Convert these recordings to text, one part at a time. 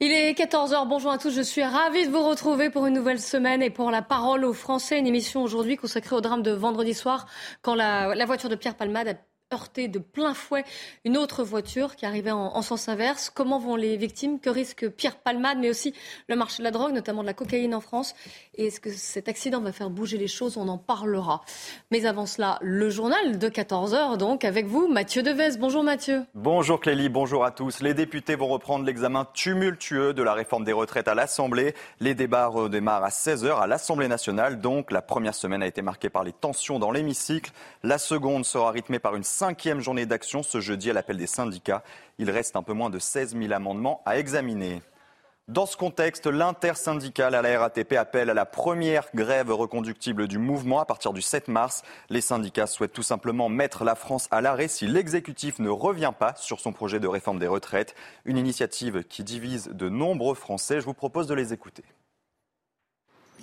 Il est 14h, bonjour à tous, je suis ravie de vous retrouver pour une nouvelle semaine et pour la parole aux Français, une émission aujourd'hui consacrée au drame de vendredi soir quand la, voiture de Pierre Palmade a heurté de plein fouet une autre voiture qui arrivait en, sens inverse. Comment vont les victimes? Que risque Pierre Palmade, mais aussi le marché de la drogue, notamment de la cocaïne en France? Et est-ce que cet accident va faire bouger les choses? On en parlera. Mais avant cela, le journal de 14h, donc, avec vous, Mathieu Devez. Bonjour Mathieu. Bonjour Clélie, bonjour à tous. Les députés vont reprendre l'examen tumultueux de la réforme des retraites à l'Assemblée. Les débats redémarrent à 16h à l'Assemblée nationale. Donc, la première semaine a été marquée par les tensions dans l'hémicycle. La seconde sera rythmée par une cinquième journée d'action ce jeudi à l'appel des syndicats. Il reste un peu moins de 16 000 amendements à examiner. Dans ce contexte, l'intersyndicale à la RATP appelle à la première grève reconductible du mouvement à partir du 7 mars. Les syndicats souhaitent tout simplement mettre la France à l'arrêt si l'exécutif ne revient pas sur son projet de réforme des retraites. Une initiative qui divise de nombreux Français. Je vous propose de les écouter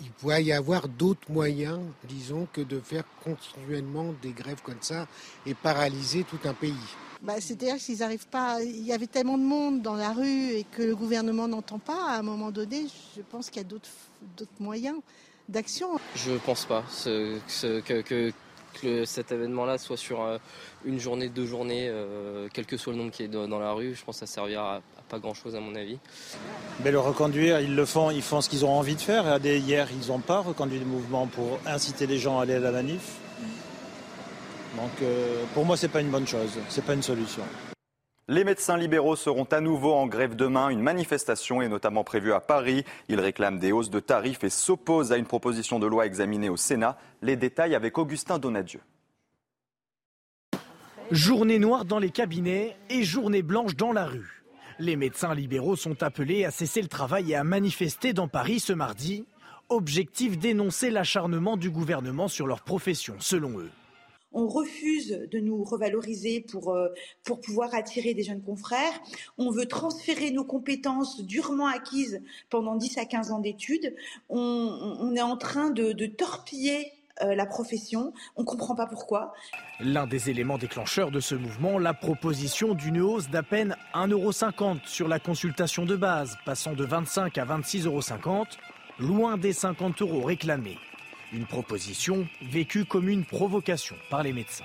il pourrait y avoir d'autres moyens, disons, que de faire continuellement des grèves comme ça et paralyser tout un pays. Bah, C'est-à-dire qu'ils n'arrivent pas. Il y avait tellement de monde dans la rue et que le gouvernement n'entend pas. À un moment donné, je pense qu'il y a d'autres moyens d'action. Je ne pense pas que, cet événement-là soit sur euh, une journée, deux journées, euh, quel que soit le nombre qui est dans la rue. Je pense que ça servira pas grand-chose à mon avis. Mais le reconduire, ils le font, ils font ce qu'ils ont envie de faire. Hier, ils n'ont pas reconduit le mouvement pour inciter les gens à aller à la manif. Donc euh, pour moi, ce n'est pas une bonne chose, ce n'est pas une solution. Les médecins libéraux seront à nouveau en grève demain. Une manifestation est notamment prévue à Paris. Ils réclament des hausses de tarifs et s'opposent à une proposition de loi examinée au Sénat. Les détails avec Augustin Donadieu. Journée noire dans les cabinets et journée blanche dans la rue. Les médecins libéraux sont appelés à cesser le travail et à manifester dans Paris ce mardi. Objectif dénoncer l'acharnement du gouvernement sur leur profession, selon eux. On refuse de nous revaloriser pour, euh, pour pouvoir attirer des jeunes confrères. On veut transférer nos compétences durement acquises pendant 10 à 15 ans d'études. On, est en train de, de torpiller euh, la profession. On ne comprend pas pourquoi. L'un des éléments déclencheurs de ce mouvement, la proposition d'une hausse d'à peine 1,50€ sur la consultation de base, passant de 25 à 26,50€, loin des 50 euros réclamés. Une proposition vécue comme une provocation par les médecins.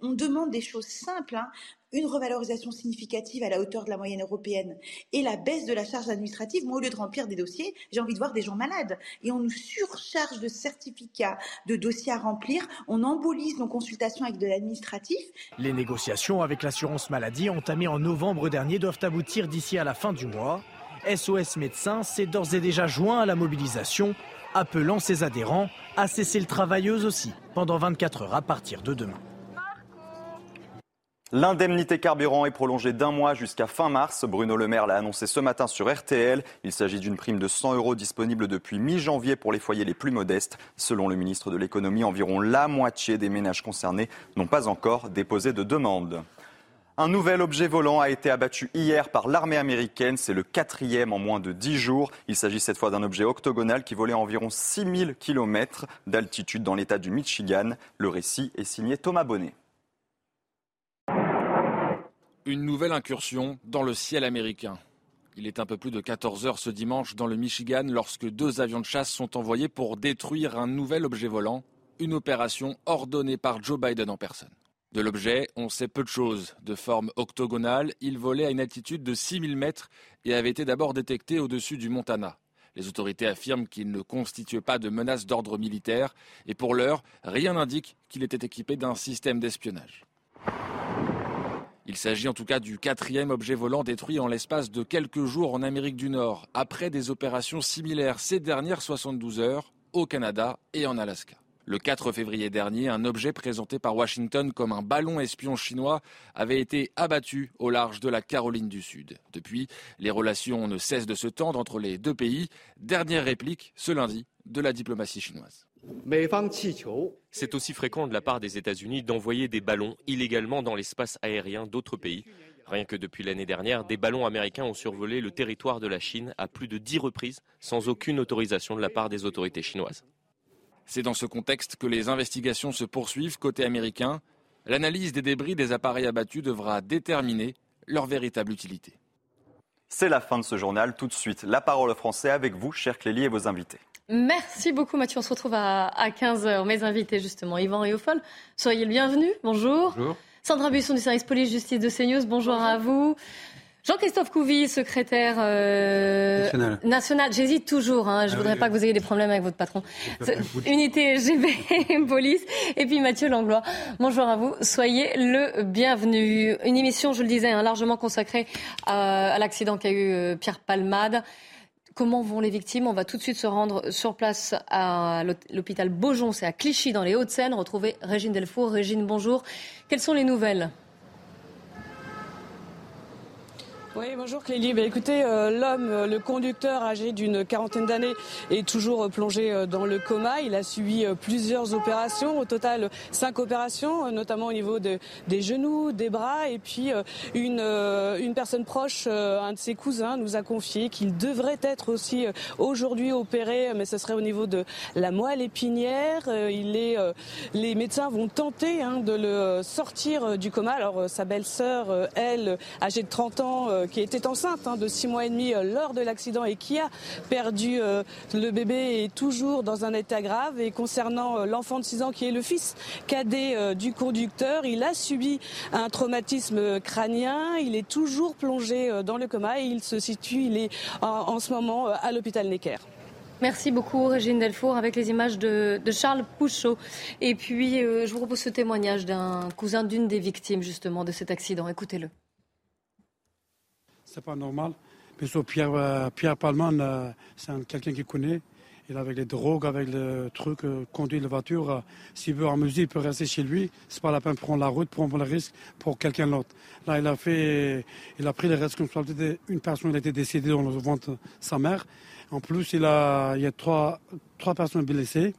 On demande des choses simples, hein une revalorisation significative à la hauteur de la moyenne européenne et la baisse de la charge administrative, moi, au lieu de remplir des dossiers, j'ai envie de voir des gens malades. Et on nous surcharge de certificats, de dossiers à remplir, on embolise nos consultations avec de l'administratif. Les négociations avec l'assurance maladie entamées en novembre dernier doivent aboutir d'ici à la fin du mois. SOS Médecins s'est d'ores et déjà joint à la mobilisation, appelant ses adhérents à cesser le travail aussi pendant 24 heures à partir de demain. L'indemnité carburant est prolongée d'un mois jusqu'à fin mars. Bruno Le Maire l'a annoncé ce matin sur RTL. Il s'agit d'une prime de 100 euros disponible depuis mi-janvier pour les foyers les plus modestes. Selon le ministre de l'économie, environ la moitié des ménages concernés n'ont pas encore déposé de demande. Un nouvel objet volant a été abattu hier par l'armée américaine. C'est le quatrième en moins de dix jours. Il s'agit cette fois d'un objet octogonal qui volait environ 6000 km d'altitude dans l'état du Michigan. Le récit est signé Thomas Bonnet. Une nouvelle incursion dans le ciel américain. Il est un peu plus de 14 heures ce dimanche dans le Michigan lorsque deux avions de chasse sont envoyés pour détruire un nouvel objet volant, une opération ordonnée par Joe Biden en personne. De l'objet, on sait peu de choses. De forme octogonale, il volait à une altitude de 6000 mètres et avait été d'abord détecté au-dessus du Montana. Les autorités affirment qu'il ne constituait pas de menace d'ordre militaire et pour l'heure, rien n'indique qu'il était équipé d'un système d'espionnage. Il s'agit en tout cas du quatrième objet volant détruit en l'espace de quelques jours en Amérique du Nord, après des opérations similaires ces dernières 72 heures au Canada et en Alaska. Le 4 février dernier, un objet présenté par Washington comme un ballon espion chinois avait été abattu au large de la Caroline du Sud. Depuis, les relations ne cessent de se tendre entre les deux pays. Dernière réplique ce lundi de la diplomatie chinoise. C'est aussi fréquent de la part des États-Unis d'envoyer des ballons illégalement dans l'espace aérien d'autres pays. Rien que depuis l'année dernière, des ballons américains ont survolé le territoire de la Chine à plus de dix reprises sans aucune autorisation de la part des autorités chinoises. C'est dans ce contexte que les investigations se poursuivent côté américain. L'analyse des débris des appareils abattus devra déterminer leur véritable utilité. C'est la fin de ce journal. Tout de suite, la parole au français avec vous, cher Clélie, et vos invités. Merci beaucoup Mathieu. On se retrouve à, 15h. Mes invités justement, Yvan Riofol, soyez le bienvenu. Bonjour. Bonjour. Sandra Buisson du service police-justice de CNews, bonjour à vous. Jean-Christophe Couvi, secrétaire euh, national. J'hésite toujours. Hein, je ne ah voudrais pas que vous ayez des problèmes avec votre patron. Unité GB Police. Et puis Mathieu Langlois. Bonjour à vous. Soyez le bienvenu. Une émission, je le disais, hein, largement consacrée à, à l'accident qu'a eu euh, Pierre Palmade. Comment vont les victimes? On va tout de suite se rendre sur place à l'hôpital Beaujon, c'est à Clichy dans les Hauts-de-Seine, retrouver Régine Delfour. Régine, bonjour. Quelles sont les nouvelles? Oui, bonjour Clélie. Bah, écoutez, euh, l'homme, euh, le conducteur âgé d'une quarantaine d'années est toujours euh, plongé dans le coma. Il a subi plusieurs opérations, au total cinq opérations, notamment au niveau de, des genoux, des bras. Et puis une, une personne proche, un de ses cousins, nous a confié qu'il devrait être aussi aujourd'hui opéré, mais ce serait au niveau de la moelle épinière. Il est, les médecins vont tenter hein, de le sortir du coma. Alors sa belle-sœur, elle, âgée de 30 ans, qui était enceinte hein, de 6 mois et demi euh, lors de l'accident et qui a perdu euh, le bébé est toujours dans un état grave. Et concernant l'enfant de 6 ans qui est le fils cadet du conducteur, il a subi un traumatisme crânien. Il est toujours plongé dans le coma et il se situe, il est en, ce moment à l'hôpital Necker. Merci beaucoup, Régine Delfour, avec les images de, Charles Pouchot. Et puis, je vous propose ce témoignage d'un cousin d'une des victimes, justement, de cet accident. Écoutez-le c'est pas normal. Sur Pierre, euh, Pierre Palman, euh, c'est quelqu'un qui connaît. Il avec les drogues, avec le truc, euh, conduit la voiture. S'il veut amuser, il peut rester chez lui. C'est pas la peine de prendre la route, prendre le risque pour quelqu'un d'autre. Là, il a fait, il a pris les responsabilités. Une personne a été décédée dans le ventre de sa mère. En plus, il, a, il y a trois, trois personnes blessées,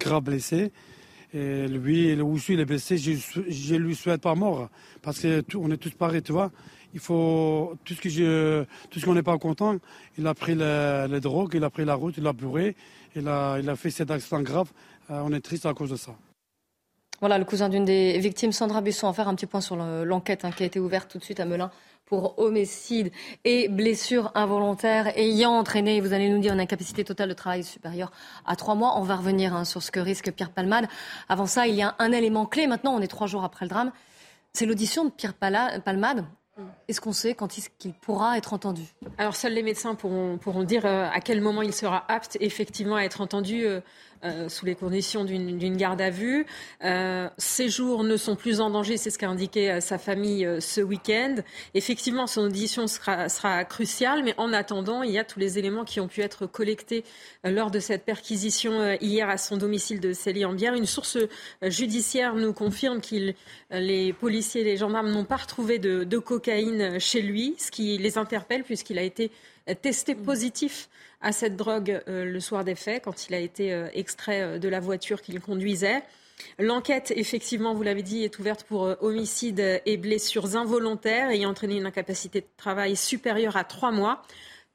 grave blessées. Et lui, aussi, il est blessé. Je, je lui souhaite pas mort. Parce qu'on est tous pareils, tu vois il faut tout ce que tout ce qu'on n'est pas content. Il a pris les, drogues, il a pris la route, il a bourré, il a, il a fait cet accident grave. Euh, on est triste à cause de ça. Voilà, le cousin d'une des victimes, Sandra Busson, va faire un petit point sur l'enquête hein, qui a été ouverte tout de suite à Melun pour homicide et blessure involontaire ayant entraîné, vous allez nous dire, une incapacité totale de travail supérieure à trois mois. On va revenir hein, sur ce que risque Pierre Palmade. Avant ça, il y a un élément clé. Maintenant, on est trois jours après le drame. C'est l'audition de Pierre Palmade est-ce qu'on sait quand il pourra être entendu Alors seuls les médecins pourront, dire euh, à quel moment il sera apte effectivement à être entendu. Euh, euh, sous les conditions d'une garde à vue. Euh, ses jours ne sont plus en danger, c'est ce qu'a indiqué euh, sa famille ce week-end. Effectivement, son audition sera, cruciale, mais en attendant, il y a tous les éléments qui ont pu être collectés lors de cette perquisition hier à son domicile de Célie-en-Bière. Une source judiciaire nous confirme que les policiers et les gendarmes n'ont pas retrouvé de cocaïne chez lui, ce qui les interpelle puisqu'il a été testé positif à cette drogue euh, le soir des faits, quand il a été euh, extrait euh, de la voiture qu'il conduisait. L'enquête, effectivement, vous l'avez dit, est ouverte pour homicide et blessures involontaires ayant entraîné une incapacité de travail supérieure à trois mois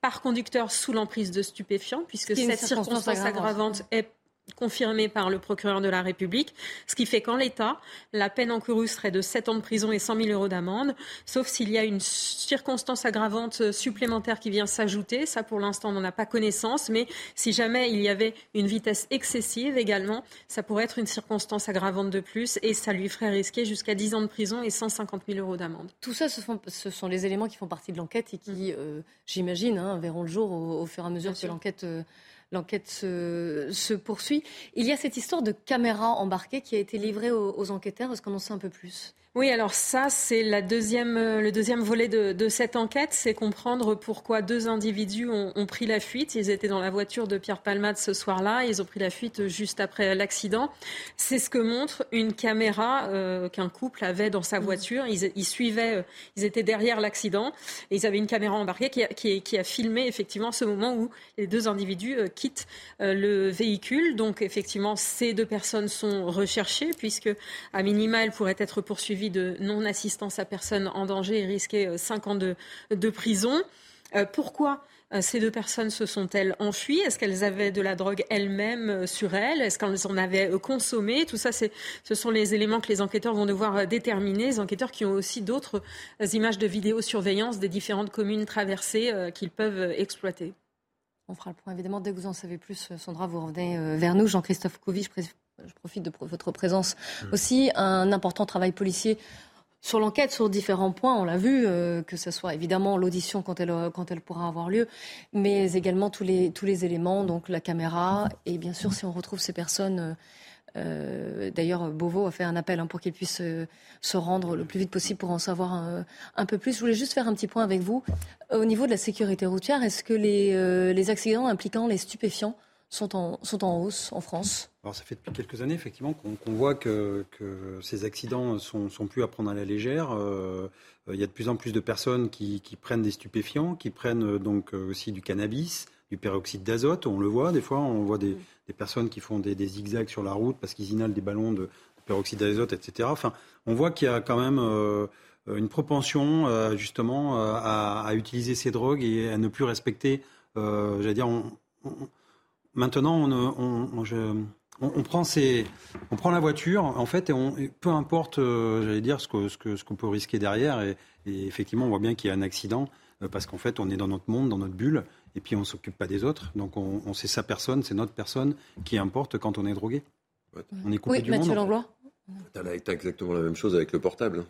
par conducteur sous l'emprise de stupéfiants, puisque cette circonstance aggravante est confirmé par le procureur de la République, ce qui fait qu'en l'état, la peine encourue serait de 7 ans de prison et 100 000 euros d'amende, sauf s'il y a une circonstance aggravante supplémentaire qui vient s'ajouter. Ça, pour l'instant, on n'en a pas connaissance, mais si jamais il y avait une vitesse excessive également, ça pourrait être une circonstance aggravante de plus et ça lui ferait risquer jusqu'à 10 ans de prison et 150 000 euros d'amende. Tout ça, ce sont, les éléments qui font partie de l'enquête et qui, euh, j'imagine, hein, verront le jour au, fur et à mesure que l'enquête... Euh, L'enquête se, poursuit. Il y a cette histoire de caméra embarquée qui a été livrée aux, enquêteurs. Est-ce qu'on en sait un peu plus? Oui, alors ça, c'est la deuxième, euh, le deuxième volet de, cette enquête, c'est comprendre pourquoi deux individus ont, pris la fuite. Ils étaient dans la voiture de Pierre Palmade ce soir-là. Ils ont pris la fuite juste après l'accident. C'est ce que montre une caméra euh, qu'un couple avait dans sa mmh. voiture. Ils, suivaient, euh, ils étaient derrière l'accident et ils avaient une caméra embarquée qui a, qui, a, filmé effectivement ce moment où les deux individus quittent le véhicule. Donc effectivement, ces deux personnes sont recherchées puisque à minima, elles pourraient être poursuivies de non-assistance à personne en danger et risquer 5 euh, ans de, prison. Euh, pourquoi euh, ces deux personnes se sont-elles enfuies? Est-ce qu'elles avaient de la drogue elles-mêmes sur elles? Est-ce qu'elles en avaient consommé? Tout ça, ce sont les éléments que les enquêteurs vont devoir déterminer. Les enquêteurs qui ont aussi d'autres images de vidéosurveillance des différentes communes traversées qu'ils peuvent exploiter. On fera le point évidemment dès que vous en savez plus. Sandra, vous revenez vers nous. Jean-Christophe Couvi, je profite de votre présence mm. aussi, un important travail policier sur l'enquête, sur différents points, on l'a vu, euh, que ce soit évidemment l'audition quand elle, quand elle pourra avoir lieu, mais également tous les, tous les éléments, donc la caméra, et bien sûr si on retrouve ces personnes. Euh, euh, d'ailleurs, Beauvau a fait un appel hein, pour qu'ils puissent se rendre le plus vite possible pour en savoir un, un, peu plus. Je voulais juste faire un petit point avec vous. Au niveau de la sécurité routière, est-ce que les, les accidents impliquant les stupéfiants sont en, sont en hausse en France? Alors ça fait depuis quelques années effectivement qu'on voit que, que, ces accidents sont, sont, plus à prendre à la légère. Euh, il y a de plus en plus de personnes qui, qui prennent des stupéfiants, qui prennent euh, donc euh, aussi du cannabis, du peroxyde d'azote. On le voit des fois, on voit des, des personnes qui font des, des, zigzags sur la route parce qu'ils inhalent des ballons de, peroxyde d'azote, etc. Enfin, on voit qu'il y a quand même une propension justement à, à, utiliser ces drogues et à ne plus respecter, j'allais dire, on, maintenant, on, prend on prend la voiture, en fait, et on, peu importe, euh, j'allais dire, ce qu'on ce que, ce qu'on peut risquer derrière. Et, effectivement, on voit bien qu'il y a un accident, euh, parce qu'en fait, on est dans notre monde, dans notre bulle, et puis on ne s'occupe pas des autres. Donc, on, sait sa personne, c'est notre personne qui importe quand on est drogué. On est coupé oui, du Mathieu Langlois. Tu as exactement la même chose avec le portable.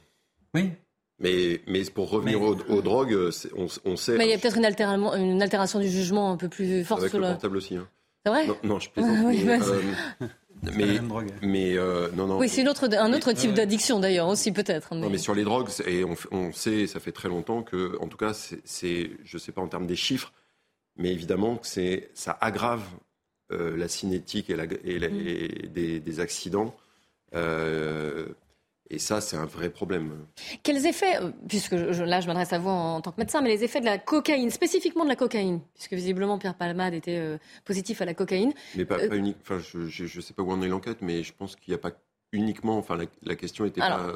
Oui. Mais, mais pour revenir aux, drogues, on, sait. Mais il y a peut-être une, une, altération du jugement un peu plus forte avec sur le portable aussi. Hein. C'est vrai non, je plaisante. mais, euh, mais, euh, non, non. Oui, c'est autre, un autre type d'addiction d'ailleurs aussi peut-être. Non, mais sur les drogues, et on, sait, ça fait très longtemps que, en tout cas, c'est, je ne sais pas en termes des chiffres, mais évidemment que c'est, ça aggrave euh, la cinétique et, la, et, mm. des, des, accidents. Euh, et ça, c'est un vrai problème. Quels effets, euh, puisque là je m'adresse à vous en, tant que médecin, mais les effets de la cocaïne, spécifiquement de la cocaïne, puisque visiblement Pierre Palmade était euh, positif à la cocaïne. Mais pas, euh, unique, enfin, je ne sais pas où en est l'enquête, mais je pense qu'il n'y a pas uniquement, enfin la, question était pas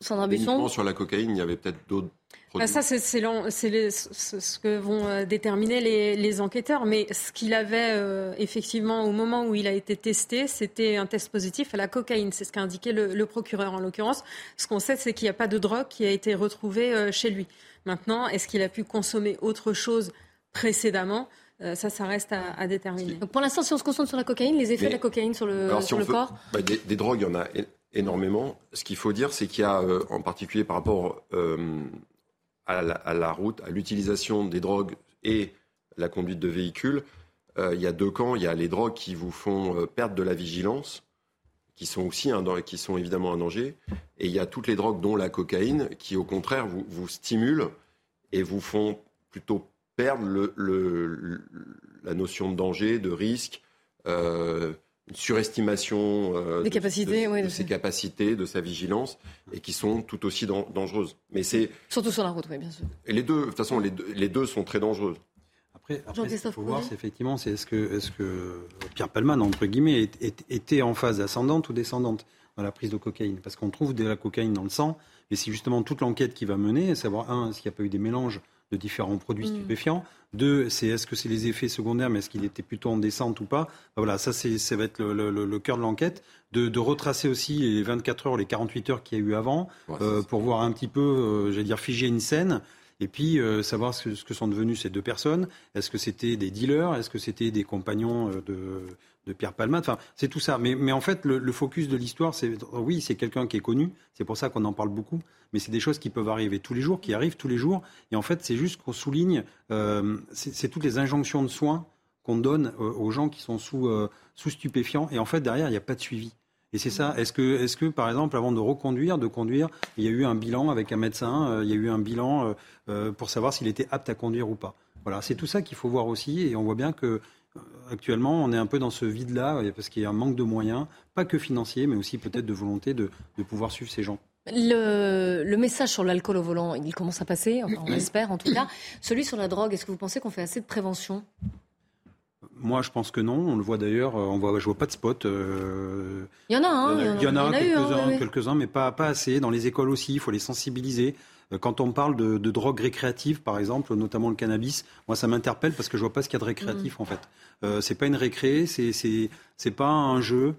Sandra Busson. sur la cocaïne, il y avait peut-être d'autres bah, ça, c'est ce que vont euh, déterminer les, enquêteurs. Mais ce qu'il avait euh, effectivement au moment où il a été testé, c'était un test positif à la cocaïne. C'est ce qu'a indiqué le, procureur en l'occurrence. Ce qu'on sait, c'est qu'il n'y a pas de drogue qui a été retrouvée euh, chez lui. Maintenant, est-ce qu'il a pu consommer autre chose précédemment? Ça, ça reste à, déterminer. Donc pour l'instant, si on se concentre sur la cocaïne, les effets de la cocaïne sur le, sur le corps bah, des, drogues, il y en a énormément. Ce qu'il faut dire, c'est qu'il y a, en particulier par rapport à la, route, à l'utilisation des drogues et la conduite de véhicules, euh, il y a deux camps. Il y a les drogues qui vous font euh, perdre de la vigilance, qui sont aussi qui sont évidemment un danger, et il y a toutes les drogues, dont la cocaïne, qui au contraire vous, vous stimulent et vous font plutôt perdre la notion de danger, de risque. Euh, une surestimation euh, Des capacités, de, ses capacités, de sa vigilance, et qui sont tout aussi dangereuses. Mais c'est surtout sur la route, oui, bien sûr. Et les deux, de toute façon, les deux, les deux sont très dangereuses. Après, après ce qu'il faut voir, c'est effectivement, c'est est-ce que, est-ce que Pierre Palman, entre guillemets, était en phase ascendante ou descendante dans la prise de cocaïne? Parce qu'on trouve de la cocaïne dans le sang, et c'est justement toute l'enquête qui va mener, savoir un, s'il n'y a pas eu des mélanges de différents produits mm. stupéfiants. Deux, c'est est-ce que c'est les effets secondaires, mais est-ce qu'il était plutôt en descente ou pas? Ben Voilà, ça, c'est, ça va être le, cœur de l'enquête. De, retracer aussi les 24 heures, les 48 heures qu'il y a eu avant, euh, pour voir un petit peu, euh, j'allais dire, figer une scène. Et puis euh, savoir ce, que sont devenues ces deux personnes. Est-ce que c'était des dealers? Est-ce que c'était des compagnons de, de Pierre Palmade? Enfin, c'est tout ça. Mais, en fait, le, focus de l'histoire, c'est oui, c'est quelqu'un qui est connu. C'est pour ça qu'on en parle beaucoup. Mais c'est des choses qui peuvent arriver tous les jours, qui arrivent tous les jours. Et en fait, c'est juste qu'on souligne, euh, c'est toutes les injonctions de soins qu'on donne euh, aux gens qui sont sous, euh, sous stupéfiants. Et en fait, derrière, il n'y a pas de suivi. Et c'est ça. Est-ce que, est que, par exemple, avant de reconduire, de conduire, il y a eu un bilan avec un médecin, euh, il y a eu un bilan euh, euh, pour savoir s'il était apte à conduire ou pas? Voilà, c'est tout ça qu'il faut voir aussi. Et on voit bien que actuellement, on est un peu dans ce vide-là, parce qu'il y a un manque de moyens, pas que financiers, mais aussi peut-être de volonté de, pouvoir suivre ces gens. Le, message sur l'alcool au volant, il commence à passer, on espère en tout cas. Celui sur la drogue, est-ce que vous pensez qu'on fait assez de prévention? Moi, je pense que non. On le voit d'ailleurs. Euh, on voit, je vois pas de spot. Euh, il y en a, hein, Il y en a, hein, quelques-uns, mais pas, pas assez. Dans les écoles aussi, il faut les sensibiliser. Euh, quand on parle de, de drogue récréative, par exemple, notamment le cannabis, moi, ça m'interpelle parce que je vois pas ce qu'il y a de récréatif, mm. en fait. Euh, c'est pas une récré, c'est c'est pas un jeu.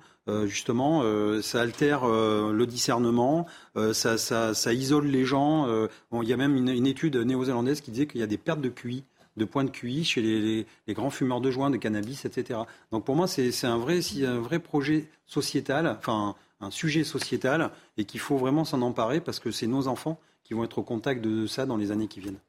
justement, ça altère le discernement, ça, ça, ça, isole les gens. il y a même une, une étude néo-zélandaise qui disait qu'il y a des pertes de QI de points de QI chez les, grands fumeurs de joint, de cannabis, etc. Donc pour moi, c'est un vrai, un vrai projet sociétal, enfin un sujet sociétal, et qu'il faut vraiment s'en emparer parce que c'est nos enfants qui vont être au contact de ça dans les années qui viennent.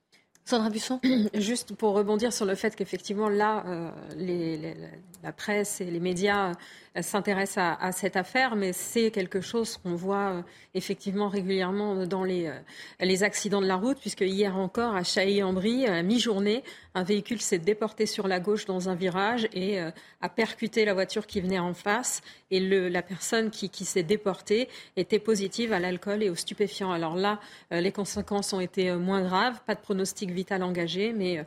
Juste pour rebondir sur le fait qu'effectivement, là, euh, la presse et les médias s'intéressent à, cette affaire, mais c'est quelque chose qu'on voit euh, effectivement régulièrement dans les, euh, accidents de la route, puisque hier encore, à Chailly-en-Brie, à mi-journée, un véhicule s'est déporté sur la gauche dans un virage et euh, a percuté la voiture qui venait en face. Et la personne qui, qui s'est déportée était positive à l'alcool et aux stupéfiants. Alors là, les conséquences ont été moins graves, pas de pronostic vital engagé, mais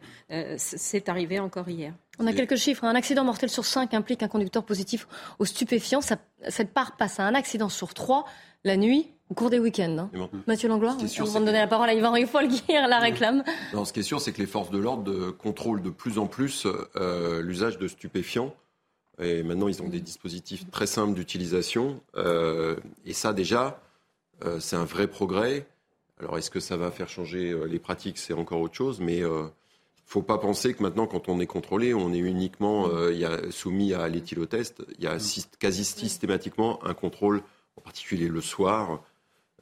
c'est arrivé encore hier. On a quelques chiffres. Un accident mortel sur cinq implique un conducteur positif aux stupéfiants. cette part passe à un accident sur trois la nuit au cours des week-ends. Hein. Mathieu Langlois, on va donner la parole à Yvan qui la réclame. Non, ce qui est sûr, c'est que les forces de l'ordre contrôlent de plus en plus euh, l'usage de stupéfiants. Et maintenant, ils ont des dispositifs très simples d'utilisation. Euh, et ça, déjà, euh, c'est un vrai progrès. Alors, est-ce que ça va faire changer les pratiques C'est encore autre chose. Mais faut pas penser que maintenant, quand on est contrôlé, on est uniquement euh, soumis à l'éthylotest. Il y a quasi systématiquement un contrôle, en particulier le soir,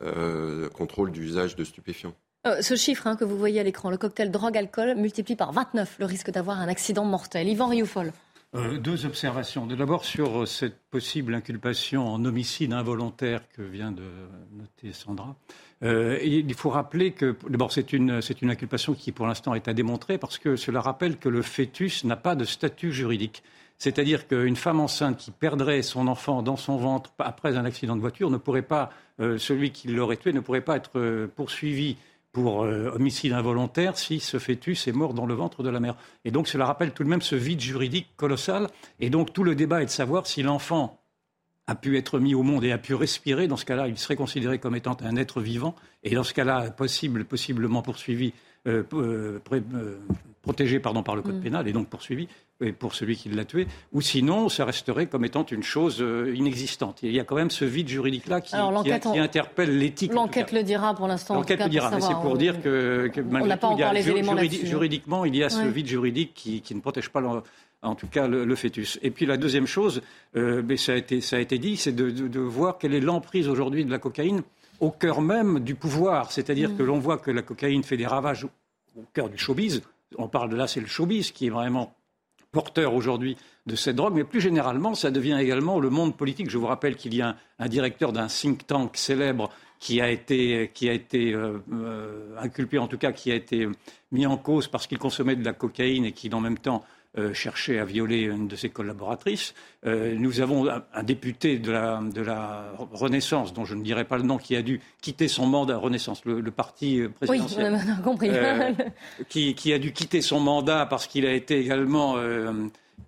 euh, contrôle d'usage de stupéfiants. Euh, ce chiffre hein, que vous voyez à l'écran, le cocktail drogue-alcool, multiplie par 29 le risque d'avoir un accident mortel. Yvan Rioufol. Deux observations. D'abord sur cette possible inculpation en homicide involontaire que vient de noter Sandra. Euh, il faut rappeler que, d'abord, c'est une, c'est une inculpation qui, pour l'instant, est à démontrer parce que cela rappelle que le fœtus n'a pas de statut juridique. C'est-à-dire qu'une femme enceinte qui perdrait son enfant dans son ventre après un accident de voiture ne pourrait pas, euh, celui qui l'aurait tué ne pourrait pas être euh, poursuivi pour homicide involontaire si ce fœtus est mort dans le ventre de la mère. Et donc cela rappelle tout de même ce vide juridique colossal. Et donc tout le débat est de savoir si l'enfant a pu être mis au monde et a pu respirer, dans ce cas-là, il serait considéré comme étant un être vivant, et dans ce cas-là, possible, possiblement poursuivi, euh, euh, euh, protégé pardon, par le code mm. pénal, et donc poursuivi pour celui qui l'a tué, ou sinon, ça resterait comme étant une chose inexistante. Il y a quand même ce vide juridique-là qui, qui, interpelle l'éthique. L'enquête le dira pour l'instant. L'enquête le dira, mais c'est pour dire que, que malgré tout, il juridiquement, il y a ce vide juridique qui, qui ne protège pas en tout cas le, fœtus. Et puis la deuxième chose, euh, mais ça, a été, ça a été dit, c'est de, voir quelle est l'emprise aujourd'hui de la cocaïne au cœur même du pouvoir. C'est-à-dire mm. que l'on voit que la cocaïne fait des ravages au cœur du showbiz. On parle de là, c'est le showbiz qui est vraiment porteur aujourd'hui de cette drogue, mais plus généralement, ça devient également le monde politique. Je vous rappelle qu'il y a un, directeur d'un think tank célèbre qui a été, qui a été euh, euh, inculpé, en tout cas qui a été mis en cause parce qu'il consommait de la cocaïne et qui, en même temps, euh, cherché à violer une de ses collaboratrices. Euh, nous avons un, député de la, de la, Renaissance, dont je ne dirai pas le nom, qui a dû quitter son mandat, Renaissance, le, parti présidentiel, oui, on a compris. Euh, qui, qui, a dû quitter son mandat parce qu'il a été également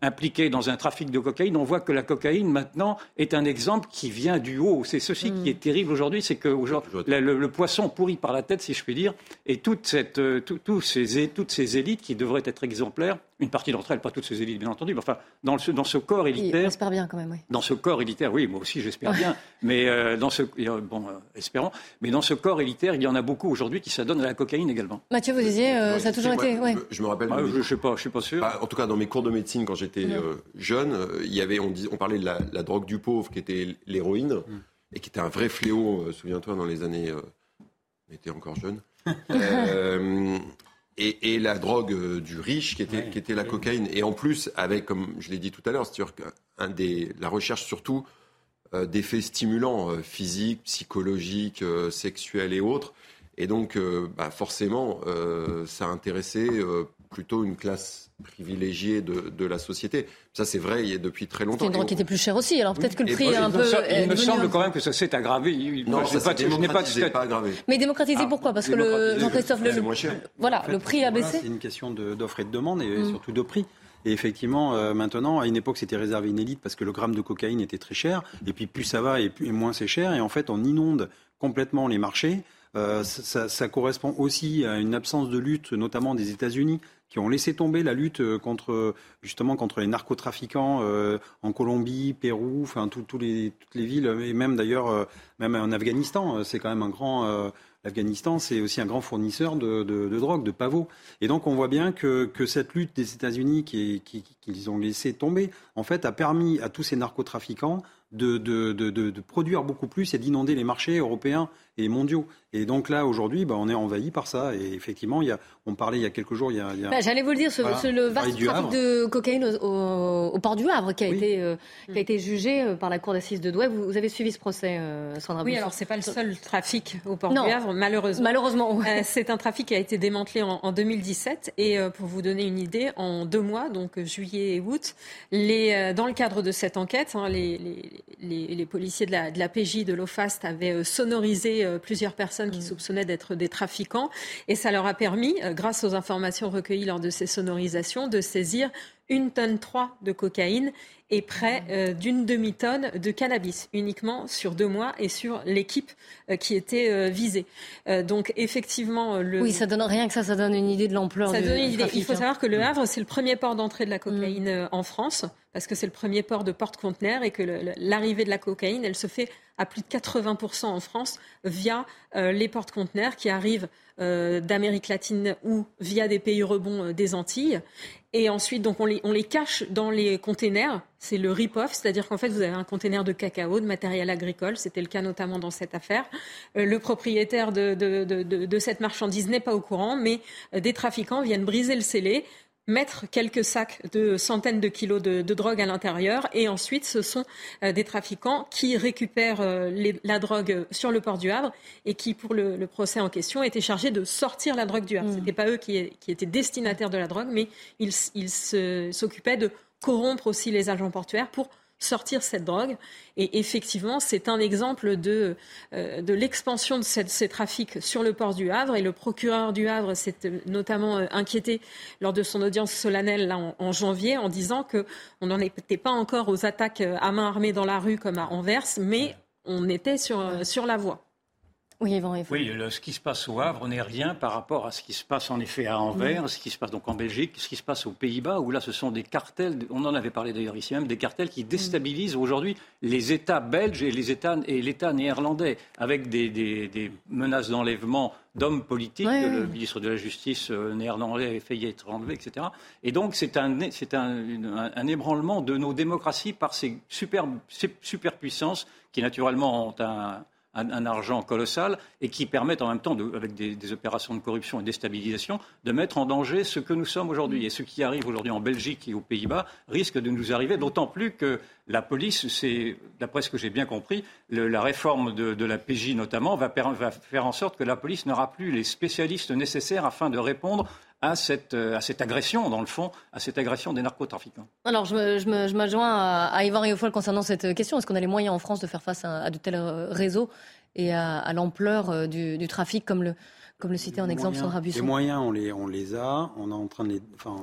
impliqué dans un trafic de cocaïne, on voit que la cocaïne maintenant est un exemple qui vient du haut. C'est ceci qui est terrible aujourd'hui, c'est que le, poisson pourrit par la tête, si je puis dire, et toute cette, euh, ces, toutes ces élites qui devraient être exemplaires, une partie d'entre elles, pas toutes ces élites bien entendu, mais enfin dans, ce, dans ce corps élitaire. J'espère bien quand même, oui. Dans ce corps élitaire, oui, moi aussi j'espère bien, mais euh, dans ce bon, euh, espérons, mais dans ce corps élitaire, il y en a beaucoup aujourd'hui qui s'adonnent à la cocaïne également. Mathieu, vous disiez, ça a toujours été. Je, me rappelle. Ah, je, ne sais pas, je suis pas sûr. Bah, en tout cas, dans mes cours de médecine quand j'étais euh, jeune, il y avait, on, on parlait de la, drogue du pauvre qui était l'héroïne mm. et qui était un vrai fléau. Souviens-toi dans les années, on était encore jeune. et, la drogue du riche qui était, qui était la cocaïne. Et en plus, avec, comme je l'ai dit tout à l'heure, c'est-à-dire des, la recherche surtout d'effets stimulants physiques, psychologiques, sexuels et autres. Et donc, bah, forcément, ça a intéressé plutôt une classe privilégiée de, la société. Ça, c'est vrai, il y a depuis très longtemps. C'est une drogue qui était plus chère aussi. Alors peut-être que le prix est un peu. Il me semble quand même que ça s'est aggravé. non, ça pas, démocratisé, pas, aggravé. Mais démocratisé ah, pourquoi? Parce que le Jean-Christophe, le, moins cher. voilà, le prix a baissé. c'est une question d'offre et de demande et mm. surtout de prix. Et effectivement, euh, maintenant, à une époque, c'était réservé à une élite parce que le gramme de cocaïne était très cher. Et puis, plus ça va et, plus, et moins c'est cher. Et en fait, on inonde complètement les marchés. Euh, ça, correspond aussi à une absence de lutte, notamment des États-Unis, qui ont laissé tomber la lutte euh, contre justement contre les narcotrafiquants euh, en Colombie, Pérou, toutes les villes et même d'ailleurs même en Afghanistan, c'est quand même un grand L'Afghanistan, c'est aussi un grand fournisseur de, drogue, de pavots. Et donc, on voit bien que, cette lutte des États-Unis qu'ils qui, qui, ont laissé tomber, en fait, a permis à tous ces narcotrafiquants de produire beaucoup plus et d'inonder les marchés européens et mondiaux. Et donc là, aujourd'hui, bah, on est envahi par ça. Et effectivement, il y a, on parlait il y a quelques jours, il y a... Bah, j'allais vous le dire, ce, le vaste trafic de cocaïne au, port du Havre qui a, été, euh, qui a été jugé euh, par la cour d'assises de Douai. Vous, avez suivi ce procès, euh, Sandra Oui, alors c'est pas le seul trafic au port du Havre, malheureusement. Malheureusement, C'est un trafic qui a été démantelé en, 2017. Et pour vous donner une idée, en deux mois, donc juillet et août, les, dans le cadre de cette enquête, hein, les, les, les, policiers de la, de la PJ de l'OFAST avaient sonorisé euh, plusieurs personnes qui mm. soupçonnaient d'être des trafiquants. Et ça leur a permis, euh, grâce aux informations recueillies lors de ces sonorisations, de saisir une tonne 3 de cocaïne et près mm. euh, d'une demi-tonne de cannabis, uniquement sur deux mois et sur l'équipe qui était visée. donc effectivement, le... oui, ça donne rien que ça, ça donne une idée de l'ampleur. Ça donne une idée. Il faut hein. savoir que le Havre, c'est le premier port d'entrée de la cocaïne mm. en France, parce que c'est le premier port de porte-conteneur et que l'arrivée de la cocaïne, elle se fait à plus de 80% en France via euh, les porte-conteneurs qui arrivent euh, d'Amérique latine ou via des pays rebonds euh, des Antilles. Et ensuite, donc, on les, cache dans les containers. C'est le rip-off, c'est-à-dire qu'en fait, vous avez un container de cacao, de matériel agricole. C'était le cas notamment dans cette affaire. le propriétaire de cette marchandise n'est pas au courant, mais des trafiquants viennent briser le scellé, mettre quelques sacs de centaines de kilos de, drogue à l'intérieur et ensuite ce sont euh, des trafiquants qui récupèrent euh, la drogue sur le port du Havre et qui pour le, procès en question étaient chargés de sortir la drogue du Havre. Ce mmh. n'était pas eux qui, qui, étaient destinataires de la drogue mais ils s'occupaient de corrompre aussi les agents portuaires pour sortir cette drogue. Et effectivement, c'est un exemple de, euh, de l'expansion de ces trafics sur le port du Havre. Et le procureur du Havre s'est euh, notamment euh, inquiété lors de son audience solennelle là, en, janvier en disant qu'on n'en était pas encore aux attaques à main armée dans la rue comme à Anvers, mais on était sur, sur la voie. Oui, Oui, ce qui se passe au Havre n'est rien par rapport à ce qui se passe en effet à Anvers, ce qui se passe donc en Belgique, ce qui se passe aux Pays-Bas, où là ce sont des cartels, on en avait parlé d'ailleurs ici même, des cartels qui déstabilisent aujourd'hui les États belges et les États et l'État néerlandais, avec des, menaces d'enlèvement d'hommes politiques. Le ministre de la Justice euh, néerlandais a failli être enlevé, etc. Et donc c'est un, c'est un, un, ébranlement de nos démocraties par ces super, ces superpuissances qui naturellement ont un un, argent colossal et qui permettent en même temps, avec des, opérations de corruption et de déstabilisation, de mettre en danger ce que nous sommes aujourd'hui. Et ce qui arrive aujourd'hui en Belgique et aux Pays-Bas risque de nous arriver, d'autant plus que la police, c'est, d'après ce que j'ai bien compris, la réforme de, la PJ notamment va, faire en sorte que la police n'aura plus les spécialistes nécessaires afin de répondre à cette, à cette, agression, dans le fond, à cette agression des narcotrafiquants. Alors, je, m'adjoins à, à Yvan Riofol concernant cette question. Est-ce qu'on a les moyens en France de faire face à, de tels réseaux et à, l'ampleur euh, du, trafic, comme le, comme le citait en exemple Sandra Busson Les moyens, on les, on les a, on est en train de les, enfin,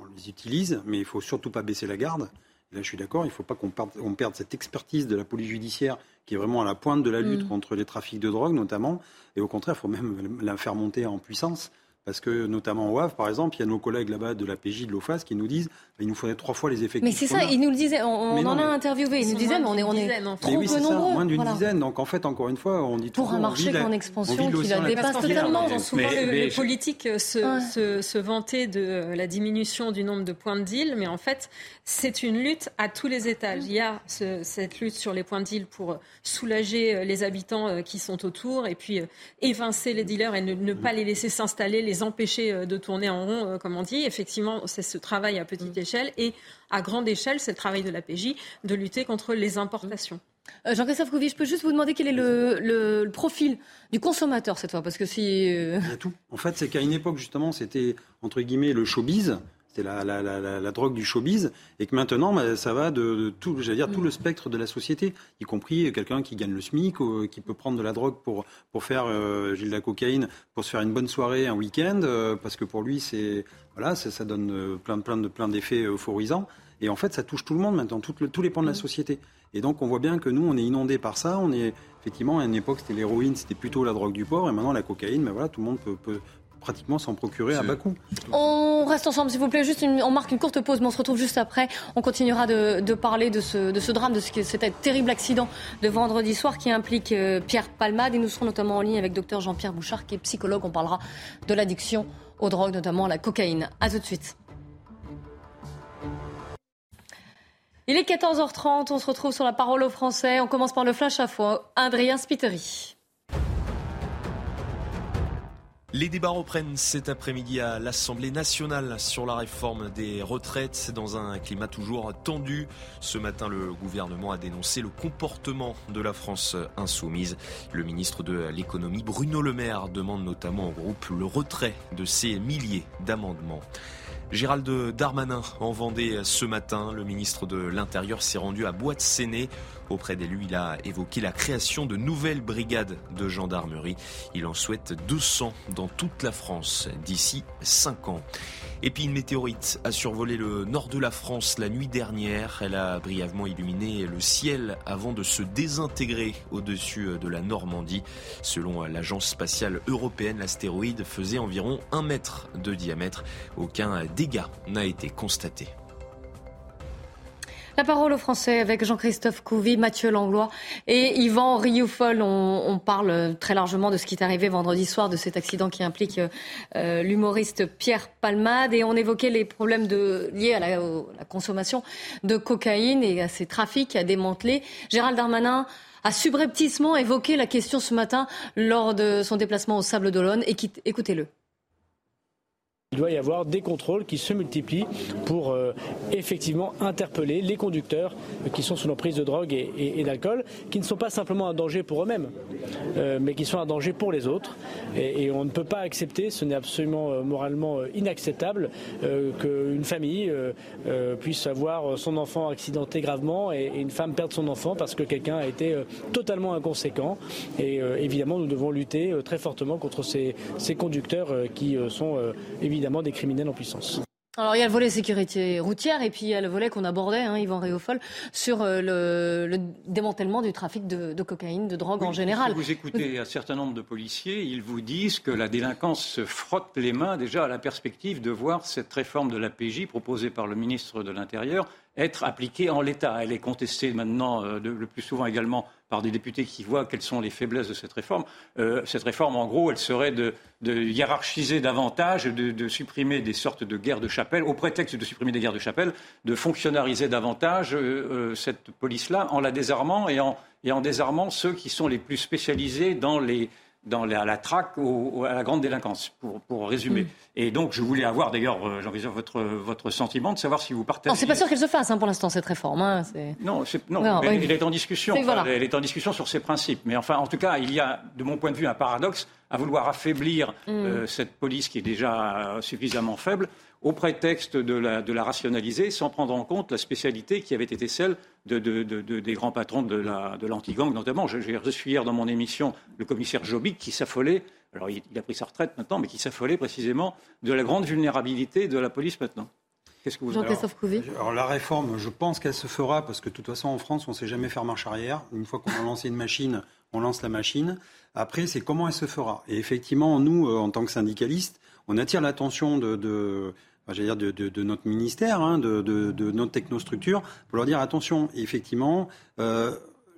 on les utilise, mais il faut surtout pas baisser la garde. là, je suis d'accord, il ne faut pas qu'on perde, on perde cette expertise de la police judiciaire qui est vraiment à la pointe de la lutte mm. contre les trafics de drogue, notamment. Et au contraire, il faut même la faire monter en puissance. Parce que, notamment au Havre, par exemple, il y a nos collègues là-bas de la PJ, de l'OFAS, qui nous disent qu'il nous faudrait trois fois les effectifs. Mais c'est ça, ils nous le disaient, on, en a interviewé, ils nous disaient, mais on est, on est trop oui, peu nombreux. moins d'une dizaine. Donc, en fait, encore une fois, on dit Pour un marché en expansion qui la dépasse totalement. Souvent, les politiques se, se, vantaient de la diminution du nombre de points de deal, mais en fait, c'est une lutte à tous les étages. Il y a cette lutte sur les points de deal pour soulager euh, les habitants euh, qui sont autour et puis euh, évincer les dealers et ne, pas les laisser s'installer, les empêcher de tourner en rond, comme on dit. Effectivement, c'est ce travail à petite échelle et à grande échelle, c'est le travail de la PJ de lutter contre les importations. Euh, Jean-Christophe Couvi, je peux juste vous demander quel est le, profil du consommateur cette fois Parce que si. Euh, Il y a tout. En fait, c'est qu'à une époque, justement, c'était entre guillemets le showbiz. C'était la, la, drogue du showbiz, et que maintenant, bah, ça va de, tout, dire, tout le spectre de la société, y compris quelqu'un qui gagne le SMIC, ou, qui peut prendre de la drogue pour, pour faire euh, de la cocaïne, pour se faire une bonne soirée un week-end, parce que pour lui, c'est voilà, ça, donne plein, plein, de, plein d'effets euphorisants. Et en fait, ça touche tout le monde maintenant, tous les pans de la société. Et donc on voit bien que nous, on est inondé par ça. On est effectivement à une époque, c'était l'héroïne, c'était plutôt la drogue du pauvre, et maintenant la cocaïne, mais voilà, tout le monde peut, pratiquement s'en procurer à bas coût. On reste ensemble, s'il vous plaît. Juste on marque une courte pause, mais on se retrouve juste après. On continuera de, parler de ce, de ce, drame, de ce, cet terrible accident de vendredi soir qui implique euh, Pierre Palmade. Et nous serons notamment en ligne avec docteur Jean-Pierre Bouchard, qui est psychologue. On parlera de l'addiction aux drogues, notamment à la cocaïne. À tout de suite. Il est 14h30, on se retrouve sur la parole aux Français. On commence par le flash à fois. Adrien Spiteri. Les débats reprennent cet après-midi à l'Assemblée nationale sur la réforme des retraites dans un climat toujours tendu. Ce matin, le gouvernement a dénoncé le comportement de la France insoumise. Le ministre de l'économie, Bruno Le Maire, demande notamment au groupe le retrait de ces milliers d'amendements. Gérald Darmanin en Vendée ce matin. Le ministre de l'Intérieur s'est rendu à Boîte-Séné. Auprès d'élus, il a évoqué la création de nouvelles brigades de gendarmerie. Il en souhaite 200 dans toute la France d'ici 5 ans. Et puis une météorite a survolé le nord de la France la nuit dernière. Elle a brièvement illuminé le ciel avant de se désintégrer au-dessus de la Normandie. Selon l'agence spatiale européenne, l'astéroïde faisait environ un mètre de diamètre. Aucun dégât n'a été constaté. La parole aux Français avec Jean-Christophe Couvi, Mathieu Langlois et Yvan Rioufol. On, parle très largement de ce qui est arrivé vendredi soir, de cet accident qui implique euh, l'humoriste Pierre Palmade. Et on évoquait les problèmes liés à la, la, consommation de cocaïne et à ces trafics à démanteler. Gérald Darmanin a subrepticement évoqué la question ce matin lors de son déplacement au Sable d'Olonne. Écoutez-le. Il doit y avoir des contrôles qui se multiplient pour euh, effectivement interpeller les conducteurs qui sont sous l'emprise de drogue et, d'alcool, qui ne sont pas simplement un danger pour eux-mêmes, euh, mais qui sont un danger pour les autres. Et, on ne peut pas accepter, ce n'est absolument euh, moralement inacceptable, qu'une famille puisse avoir son enfant accidenté gravement et, une femme perde son enfant parce que quelqu'un a été totalement inconséquent. Et évidemment, nous devons lutter très fortement contre ces, ces conducteurs qui sont évidemment évidemment des criminels en puissance. Alors il y a le volet sécurité routière et puis il y a le volet qu'on abordait, hein, Yvan Réofol, sur euh, le, démantèlement du trafic de, cocaïne, de drogue en général. Si vous écoutez un certain nombre de policiers, ils vous disent que la délinquance se frotte les mains déjà à la perspective de voir cette réforme de la PJ proposée par le ministre de l'Intérieur être appliquée en l'état. Elle est contestée maintenant euh, le plus souvent également par des députés qui voient quelles sont les faiblesses de cette réforme. Euh, cette réforme, en gros, elle serait de, hiérarchiser davantage, de, supprimer des sortes de guerres de chapelle, au prétexte de supprimer des guerres de chapelle, de fonctionnariser davantage euh, cette police-là en la désarmant et en désarmant ceux qui sont les plus spécialisés dans les dans la, à la traque ou, à la grande délinquance, pour, pour résumer. Mm. Et donc, je voulais avoir d'ailleurs, euh, Jean-Christophe, votre, votre sentiment de savoir si vous partagez. Non, c'est pas sûr qu'elle se fasse hein, pour l'instant cette réforme. Hein, non, non, elle, est en discussion. elle est en discussion sur ses principes. Mais enfin, en tout cas, il y a, de mon point de vue, un paradoxe à vouloir affaiblir mm. euh, cette police qui est déjà suffisamment faible au prétexte de la, de la, rationaliser sans prendre en compte la spécialité qui avait été celle de, des grands patrons de l'anti-gang, notamment. J'ai reçu hier dans mon émission le commissaire Jobic qui s'affolait, alors il, a pris sa retraite maintenant, mais qui s'affolait précisément de la grande vulnérabilité de la police maintenant. Qu'est-ce que vous Alors la réforme, je pense qu'elle se fera parce que de toute façon en France, on ne sait jamais faire marche arrière. Une fois qu'on a lancé une machine, on lance la machine. Après, c'est comment elle se fera. Et effectivement, nous, euh, en tant que syndicalistes, on attire l'attention de, de notre ministère, hein, de, notre technostructure, pour leur dire attention, effectivement, euh,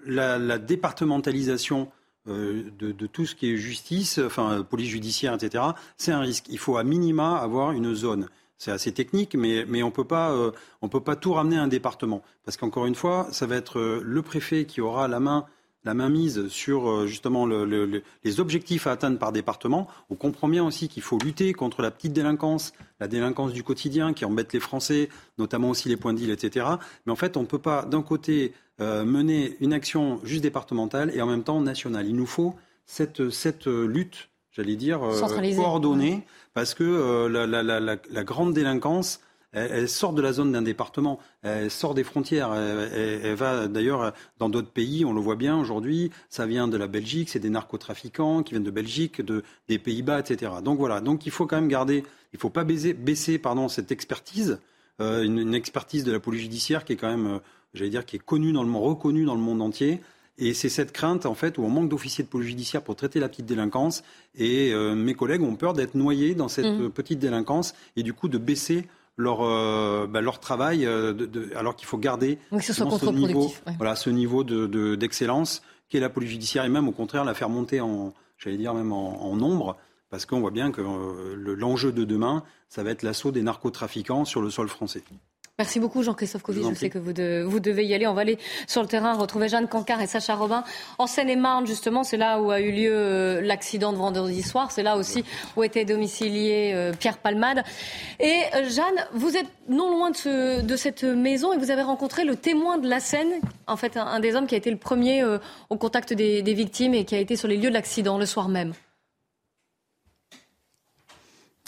la, départementalisation euh, de, tout ce qui est justice, enfin police judiciaire, etc., c'est un risque. Il faut à minima avoir une zone. C'est assez technique, mais, mais on ne peut pas tout ramener à un département. Parce qu'encore une fois, ça va être le préfet qui aura la main la mainmise sur euh, justement les objectifs à atteindre par département, on comprend bien aussi qu'il faut lutter contre la petite délinquance, la délinquance du quotidien qui embête les Français, notamment aussi les points d'île, etc. Mais en fait, on ne peut pas d'un côté euh, mener une action juste départementale et en même temps nationale. Il nous faut cette, cette lutte, j'allais dire, coordonnée, parce que la, la grande délinquance elle, sort de la zone d'un département, elle sort des frontières, elle, va d'ailleurs dans d'autres pays, on le voit bien aujourd'hui, ça vient de la Belgique, c'est des narcotrafiquants qui viennent de Belgique, de, des Pays-Bas, etc. Donc voilà, donc il faut quand même garder, il ne faut pas baisser, baisser pardon, cette expertise, euh, une, expertise de la police judiciaire qui est quand même, euh, j'allais dire, qui est connue dans le monde, reconnue dans le monde entier. Et c'est cette crainte, en fait, où on manque d'officiers de police judiciaire pour traiter la petite délinquance. Et euh, mes collègues ont peur d'être noyés dans cette mmh. petite délinquance et du coup de baisser leur, euh, bah, leur travail, euh, de, alors qu'il faut garder ce, niveau, voilà, ce niveau d'excellence de, qu'est la police judiciaire et même au contraire la faire monter en, j'allais dire même en, nombre, parce qu'on voit bien que euh, l'enjeu de demain, ça va être l'assaut des narcotrafiquants sur le sol français. Merci beaucoup Jean-Christophe Covid. Je, sais que vous, vous, devez y aller. On va aller sur le terrain retrouver Jeanne Cancard et Sacha Robin en Seine-et-Marne. Justement, c'est là où a eu lieu euh, l'accident de vendredi soir. C'est là aussi où était domicilié euh, Pierre Palmade. Et euh, Jeanne, vous êtes non loin de, de, cette maison et vous avez rencontré le témoin de la scène, en fait un, des hommes qui a été le premier au contact des, des victimes et qui a été sur les lieux de l'accident le soir même.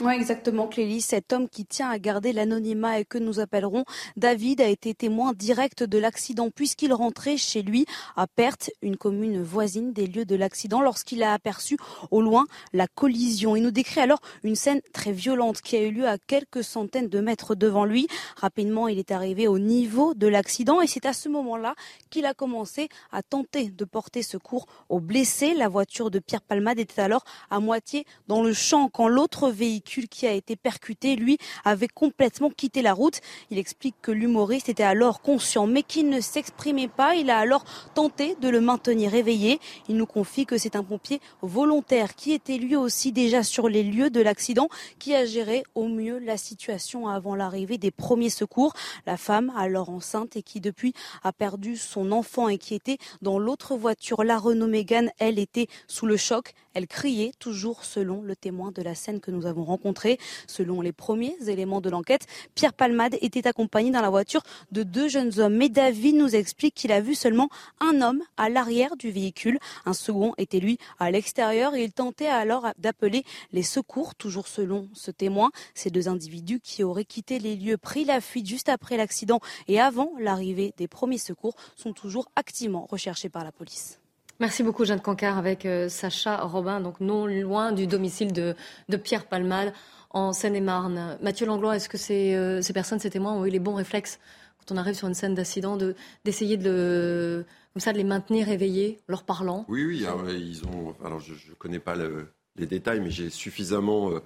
Oui, exactement, Clélie. Cet homme qui tient à garder l'anonymat et que nous appellerons David a été témoin direct de l'accident puisqu'il rentrait chez lui à Perth, une commune voisine des lieux de l'accident, lorsqu'il a aperçu au loin la collision. Il nous décrit alors une scène très violente qui a eu lieu à quelques centaines de mètres devant lui. Rapidement, il est arrivé au niveau de l'accident et c'est à ce moment-là qu'il a commencé à tenter de porter secours aux blessés. La voiture de Pierre Palmade était alors à moitié dans le champ quand l'autre véhicule qui a été percuté, lui, avait complètement quitté la route. Il explique que l'humoriste était alors conscient, mais qu'il ne s'exprimait pas. Il a alors tenté de le maintenir éveillé. Il nous confie que c'est un pompier volontaire qui était lui aussi déjà sur les lieux de l'accident, qui a géré au mieux la situation avant l'arrivée des premiers secours. La femme, alors enceinte et qui depuis a perdu son enfant et qui était dans l'autre voiture, la Renault Mégane, elle était sous le choc. Elle criait toujours selon le témoin de la scène que nous avons rencontré. Selon les premiers éléments de l'enquête, Pierre Palmade était accompagné dans la voiture de deux jeunes hommes. Mais David nous explique qu'il a vu seulement un homme à l'arrière du véhicule. Un second était lui à l'extérieur et il tentait alors d'appeler les secours, toujours selon ce témoin. Ces deux individus qui auraient quitté les lieux, pris la fuite juste après l'accident et avant l'arrivée des premiers secours sont toujours activement recherchés par la police. Merci beaucoup Jeanne Cancard avec euh, Sacha Robin, donc non loin du domicile de, Pierre Palmade en Seine-et-Marne. Mathieu Langlois, est-ce que euh, ces, personnes, ces témoins ont eu les bons réflexes quand on arrive sur une scène d'accident d'essayer de, comme ça, de les maintenir éveillés, leur parlant? Oui, oui, ah ils ont. Alors je ne connais pas les détails, mais j'ai suffisamment euh,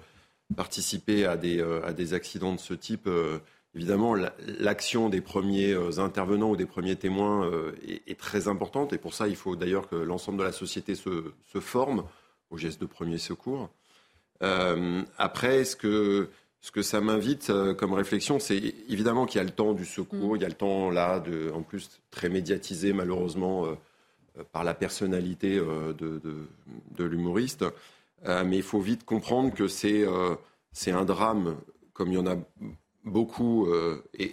participé à des, à des accidents de ce type Évidemment, l'action des premiers euh, intervenants ou des premiers témoins euh, est, très importante et pour ça, il faut d'ailleurs que l'ensemble de la société se, forme aux gestes de premier secours. Euh, après, ce que, ce que ça m'invite comme réflexion, c'est évidemment qu'il y a le temps du secours, mm. il y a le temps là, de, en plus très médiatisé malheureusement par la personnalité de, de l'humoriste. mais il faut vite comprendre que c'est c'est un drame, comme il y en a beaucoup euh, et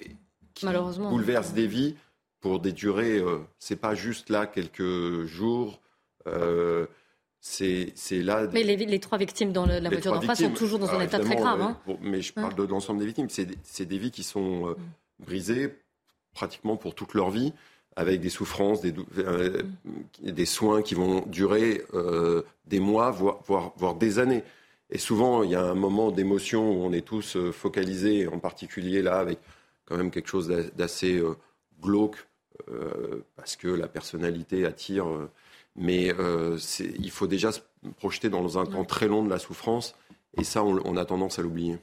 qui bouleverse des vies pour des durées. Euh, c'est pas juste là quelques jours. Euh, c'est là. Mais les, les, trois victimes dans la voiture d'en face sont toujours dans un état très grave. Hein. mais je parle de l'ensemble des victimes. C'est des vies qui sont mm. brisées pratiquement pour toute leur vie, avec des souffrances, des, mm. des soins qui vont durer des mois, voire, voire, voire des années. Et souvent, il y a un moment d'émotion où on est tous euh, focalisés, en particulier là, avec quand même quelque chose d'assez euh, glauque, euh, parce que la personnalité attire. mais il faut déjà se projeter dans un temps très long de la souffrance, et ça, on a tendance à l'oublier.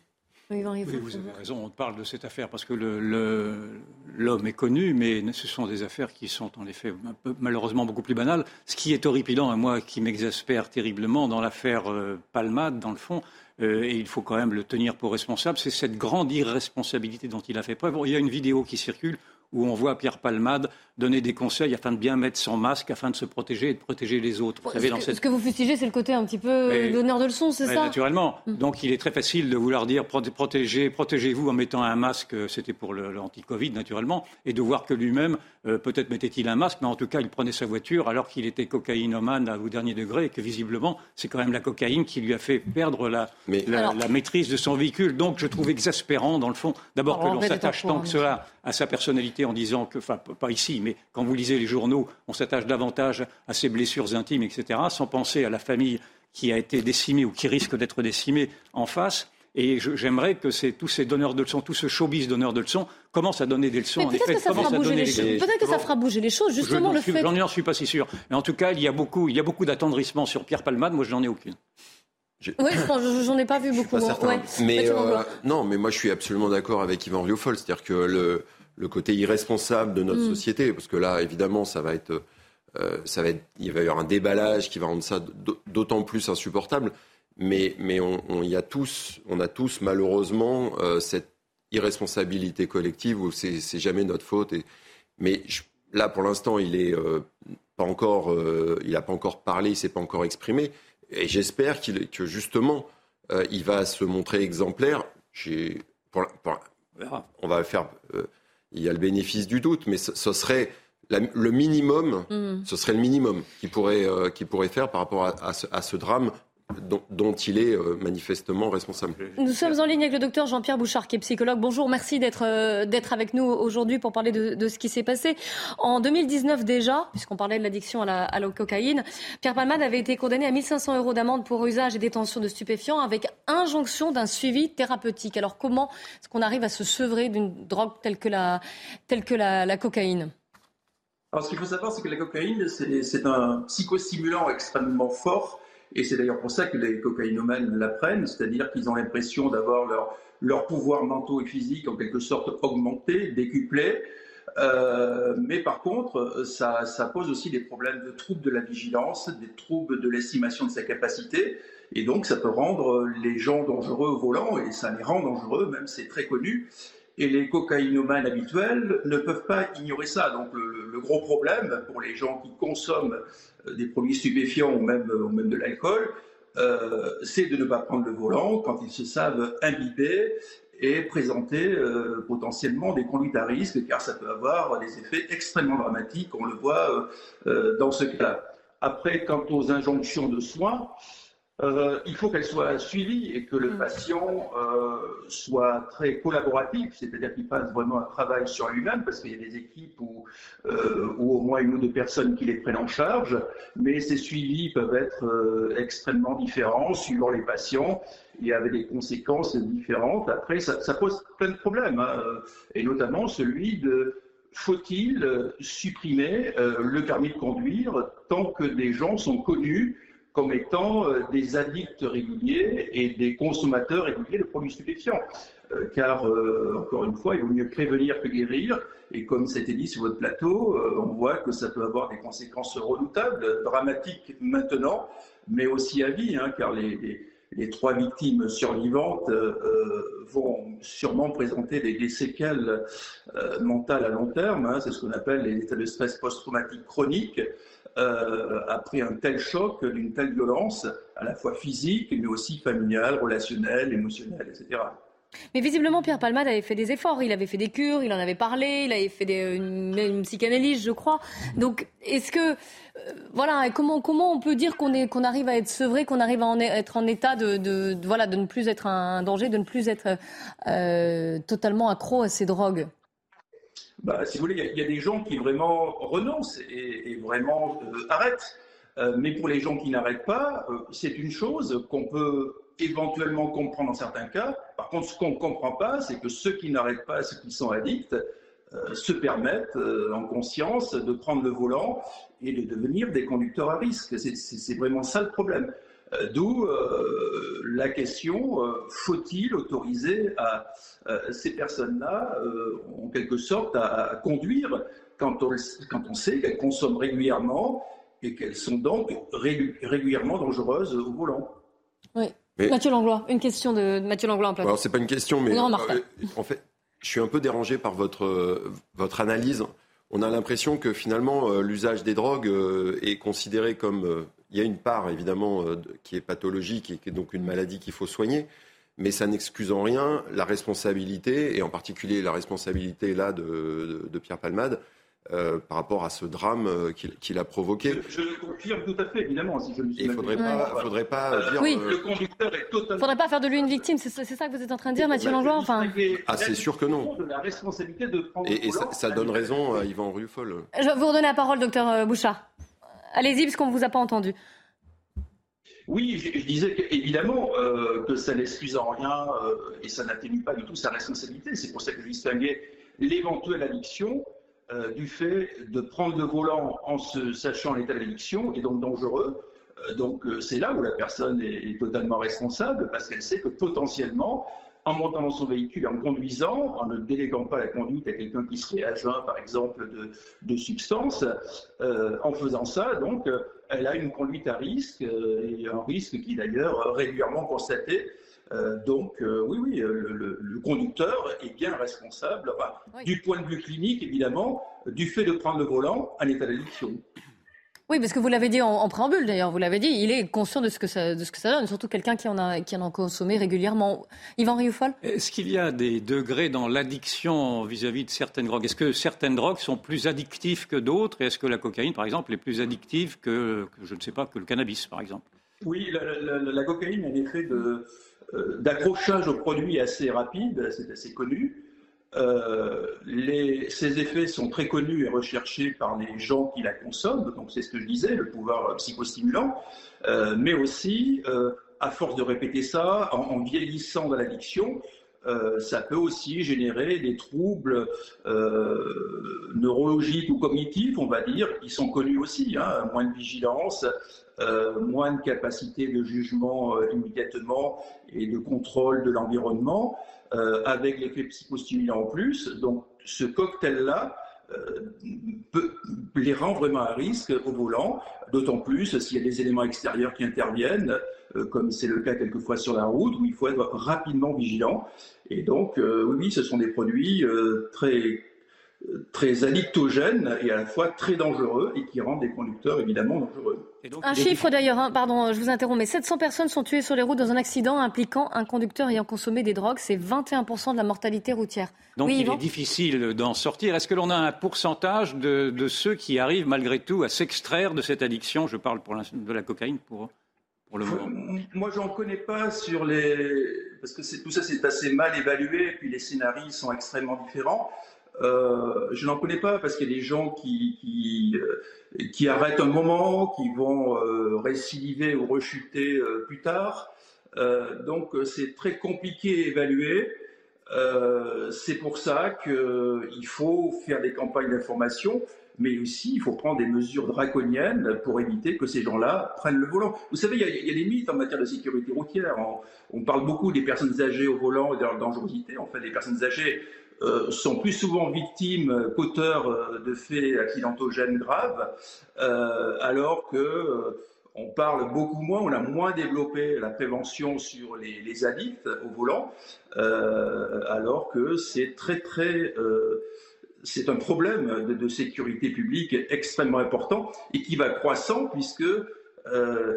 Oui, vous avez raison, on parle de cette affaire parce que l'homme est connu, mais ce sont des affaires qui sont en effet malheureusement beaucoup plus banales. Ce qui est horripilant, et moi qui m'exaspère terriblement dans l'affaire euh, Palmade, dans le fond, euh, et il faut quand même le tenir pour responsable, c'est cette grande irresponsabilité dont il a fait preuve. Il y a une vidéo qui circule où on voit Pierre Palmade donner des conseils afin de bien mettre son masque, afin de se protéger et de protéger les autres. Vous savez, ce, que, vous fustigez, c'est le côté un petit peu donneur de leçons, c'est ça Naturellement. Mm. Donc il est très facile de vouloir dire protégez, protégez-vous en mettant un masque, c'était pour l'anti-Covid naturellement, et de voir que lui-même, euh, peut-être mettait-il un masque, mais en tout cas il prenait sa voiture alors qu'il était cocaïnomane au dernier degré et que visiblement c'est quand même la cocaïne qui lui a fait perdre la, la, maîtrise de son véhicule. Donc je trouve exaspérant dans le fond, d'abord que l'on s'attache tant que cela à sa personnalité en disant que, enfin pas ici, mais quand vous lisez les journaux, on s'attache davantage à ses blessures intimes, etc., sans penser à la famille qui a été décimée ou qui risque d'être décimée en face. Et j'aimerais que tous ces donneurs de leçons, tout ce showbiz donneur de leçons, commence à donner des leçons. Peut-être que, ça fera, bouger les choses. Peut-être que ça fera bouger les choses, justement le fait. J'en suis pas si sûr. Mais en tout cas, il y a beaucoup, il y a beaucoup d'attendrissement sur Pierre Palmade. Moi, je n'en ai aucune. Oui, j'en ai pas vu beaucoup. mais euh, non, mais moi, je suis absolument d'accord avec Yvan Rioufol. C'est-à-dire que le, le côté irresponsable de notre mm. société, parce que là, évidemment, ça va être, euh, ça va être, il va y avoir un déballage qui va rendre ça d'autant plus insupportable. Mais, mais on, y a tous, on a tous malheureusement euh, cette irresponsabilité collective où c'est jamais notre faute. Et, mais là, pour l'instant, il est euh, pas encore, il n'a pas encore parlé, il s'est pas encore exprimé. Et j'espère qu'il, que justement, il va se montrer exemplaire. Pour, on va faire il y a le bénéfice du doute, mais ce, serait le minimum, mm. ce serait le minimum qu'il pourrait, euh, pourrait faire par rapport à, ce, drame dont, il est euh, manifestement responsable. Nous sommes en ligne avec le docteur Jean-Pierre Bouchard, qui est psychologue. Bonjour, merci d'être euh, d'être avec nous aujourd'hui pour parler de, ce qui s'est passé. En 2019 déjà, puisqu'on parlait de l'addiction à la, à la, cocaïne, Pierre Palmade avait été condamné à 1500 euros d'amende pour usage et détention de stupéfiants avec injonction d'un suivi thérapeutique. Alors comment est-ce qu'on arrive à se sevrer d'une drogue telle que la, telle que la, la cocaïne? Alors, ce qu'il faut savoir, c'est que la cocaïne, c'est un psychostimulant extrêmement fort et c'est d'ailleurs pour ça que les cocaïnomanes l'apprennent, c'est-à-dire qu'ils ont l'impression d'avoir leur, leur pouvoir mentaux et physique en quelque sorte augmenté, décuplé. Euh, mais par contre, ça, ça, pose aussi des problèmes de troubles de la vigilance, des troubles de l'estimation de sa capacité. Et donc, ça peut rendre les gens dangereux au volant, et ça les rend dangereux, même c'est très connu. Et les cocaïnomanes habituels ne peuvent pas ignorer ça. Donc le, gros problème pour les gens qui consomment euh, des produits stupéfiants ou même, même de l'alcool, euh, c'est de ne pas prendre le volant quand ils se savent imbibés et présenter euh, potentiellement des conduites à risque, car ça peut avoir des effets extrêmement dramatiques, on le voit dans ce cas-là. Après, quant aux injonctions de soins, euh, il faut qu'elle soit suivie et que le mm. patient euh, soit très collaboratif, c'est-à-dire qu'il fasse vraiment un travail sur lui-même, parce qu'il y a des équipes où, euh, au moins une ou deux personnes qui les prennent en charge, mais ces suivis peuvent être extrêmement différents suivant les patients et avec des conséquences différentes. Après, ça, ça pose plein de problèmes, hein, et notamment celui de faut-il supprimer le permis de conduire tant que des gens sont connus comme étant euh, des addicts réguliers et des consommateurs réguliers de produits stupéfiants. Euh, car, euh, encore une fois, il vaut mieux prévenir que guérir. Et comme c'était dit sur votre plateau, on voit que ça peut avoir des conséquences redoutables, dramatiques maintenant, mais aussi à vie, hein, car les, trois victimes survivantes vont sûrement présenter des, séquelles mentales à long terme. Hein. C'est ce qu'on appelle les états de stress post-traumatique chronique. Euh, après un tel choc, d'une telle violence, à la fois physique, mais aussi familiale, relationnelle, émotionnelle, etc. Mais visiblement, Pierre Palmade avait fait des efforts. Il avait fait des cures, il en avait parlé, il avait fait une, psychanalyse, je crois. Donc, est-ce que, euh, voilà, comment, comment on peut dire qu'on arrive à être sevré, qu'on arrive à être en état de, voilà, de ne plus être un danger, de ne plus être euh, totalement accro à ces drogues? Bah, si vous voulez, il y, a des gens qui vraiment renoncent et, vraiment euh, arrêtent. Euh, mais pour les gens qui n'arrêtent pas, euh, c'est une chose qu'on peut éventuellement comprendre dans certains cas. Par contre, ce qu'on ne comprend pas, c'est que ceux qui n'arrêtent pas, ceux qui sont addicts, se permettent en conscience de prendre le volant et de devenir des conducteurs à risque. C'est vraiment ça le problème. Euh, d'où euh, la question, euh, faut-il autoriser à, ces personnes-là, en quelque sorte, à, conduire quand on, quand on sait qu'elles consomment régulièrement et qu'elles sont donc régulièrement dangereuses au volant? Oui. Mathieu Langlois, une question de Mathieu Langlois en plateau. Alors, c'est pas une question, mais en fait, je suis un peu dérangé par votre, votre analyse. On a l'impression que finalement, l'usage des drogues est considéré comme. Il y a une part, évidemment, qui est pathologique et qui est donc une maladie qu'il faut soigner mais ça n'excuse en rien la responsabilité, et en particulier la responsabilité là de, de, Pierre Palmade, euh, par rapport à ce drame euh, qu'il a provoqué. Je, le confirme tout à fait, évidemment. Si je me il ne faudrait, pas, faudrait pas euh, dire. Oui. Le conducteur est totalement. Il ne faudrait pas faire de lui une victime, c'est ça, que vous êtes en train de dire, Mathieu Langlois enfin... Ah, c'est sûr que non. la responsabilité de prendre et, et ça, ça, donne raison à Yvan Rufol. Je vais vous redonner la parole, docteur Bouchard. Allez-y, parce qu'on ne vous a pas entendu. Oui, je, disais évidemment euh, que ça n'excuse en rien euh, et ça n'atténue pas du tout sa responsabilité. C'est pour ça que je distinguais l'éventuelle addiction euh, du fait de prendre le volant en sachant l'état d'addiction et donc dangereux. donc c'est là où la personne est, totalement responsable parce qu'elle sait que potentiellement, en montant dans son véhicule en conduisant, en ne déléguant pas la conduite à quelqu'un qui serait agent, par exemple, de, de substances, en faisant ça, donc elle a une conduite à risque, euh, et un risque qui est d'ailleurs régulièrement constaté. Euh, donc euh, oui, oui, le, conducteur est bien responsable, du point de vue clinique évidemment, du fait de prendre le volant en état d'addiction. Oui, parce que vous l'avez dit en, préambule d'ailleurs, vous l'avez dit, il est conscient de ce que ça, de ce que ça donne, surtout quelqu'un qui en a, qui en a consommé régulièrement. Yvan Rioufol? Est-ce qu'il y a des degrés dans l'addiction vis-à-vis de certaines drogues? Est-ce que certaines drogues sont plus addictives que d'autres? Est-ce que la cocaïne, par exemple, est plus addictive que, je ne sais pas, que le cannabis, par exemple? Oui, la, cocaïne a un effet euh, d'accrochage au produit assez rapide, c'est assez connu. Euh, ces effets sont très connus et recherchés par les gens qui la consomment, donc c'est ce que je disais, le pouvoir psychostimulant, euh, mais aussi, euh, à force de répéter ça, en, vieillissant de l'addiction, ça peut aussi générer des troubles neurologiques ou cognitifs, on va dire, qui sont connus aussi, hein, moins de vigilance, moins de capacité de jugement immédiatement et de contrôle de l'environnement. Euh, avec l'effet psychostimulant en plus. Donc ce cocktail-là euh, les rend vraiment à risque au volant, d'autant plus s'il y a des éléments extérieurs qui interviennent, euh, comme c'est le cas quelquefois sur la route, où il faut être rapidement vigilant. Et donc, oui, ce sont des produits très très addictogènes et à la fois très dangereux et qui rendent des conducteurs évidemment dangereux. un chiffre d'ailleurs, hein, pardon, je vous interromps, mais 700 personnes sont tuées sur les routes dans un accident impliquant un conducteur ayant consommé des drogues. C'est 21% de la mortalité routière. Donc il est difficile d'en sortir. Est-ce que l'on a un pourcentage de, ceux qui arrivent malgré tout à s'extraire de cette addiction? Je parle pour de la cocaïne pour, pour le moment. Moi, j'en connais pas sur les. Parce que tout ça, c'est assez mal évalué, et puis les scénarios sont extrêmement différents. Euh, je n'en connais pas parce qu'il y a des gens qui, qui, euh, arrêtent un moment, qui vont euh, récidiver ou rechuter plus tard. donc c'est très compliqué à évaluer. c'est pour ça qu'il faut faire des campagnes d'information, mais aussi il faut prendre des mesures draconiennes pour éviter que ces gens-là prennent le volant. Vous savez, il y, a, des mythes en matière de sécurité routière. On, on, parle beaucoup des personnes âgées au volant et de leur dangerosité. En fait, les personnes âgées euh, sont plus souvent victimes qu'auteurs euh, de faits accidentogènes graves, euh, alors que on parle beaucoup moins, on a moins développé la prévention sur les, addicts au volant, alors que c'est très très c'est un problème de, sécurité publique extrêmement important et qui va croissant puisque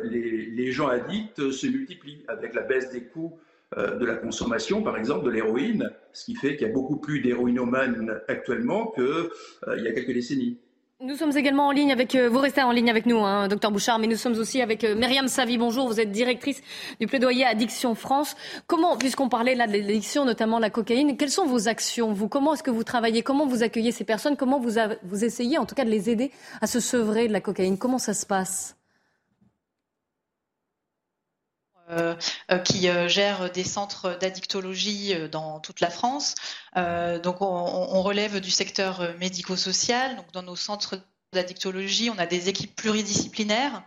les, gens addicts se multiplient avec la baisse des coûts euh, de la consommation, par exemple, de l'héroïne, ce qui fait qu'il y a beaucoup plus d'héroïnomanes actuellement qu'il euh, y a quelques décennies. Nous sommes également en ligne avec euh, vous restez en ligne avec nous, hein, docteur Bouchard, mais nous sommes aussi avec Myriam Savi. Bonjour, vous êtes directrice du plaidoyer Addiction France. Comment, puisqu'on parlait là de l'addiction, notamment la cocaïne, quelles sont vos actions Vous, comment est-ce que vous travaillez? Comment vous accueillez ces personnes? Comment vous, vous essayez, en tout cas, de les aider à se sevrer de la cocaïne? Comment ça se passe? Euh, euh, qui euh, gère des centres d'addictologie dans toute la France. donc on, relève du secteur médico-social. Dans nos centres d'addictologie, on a des équipes pluridisciplinaires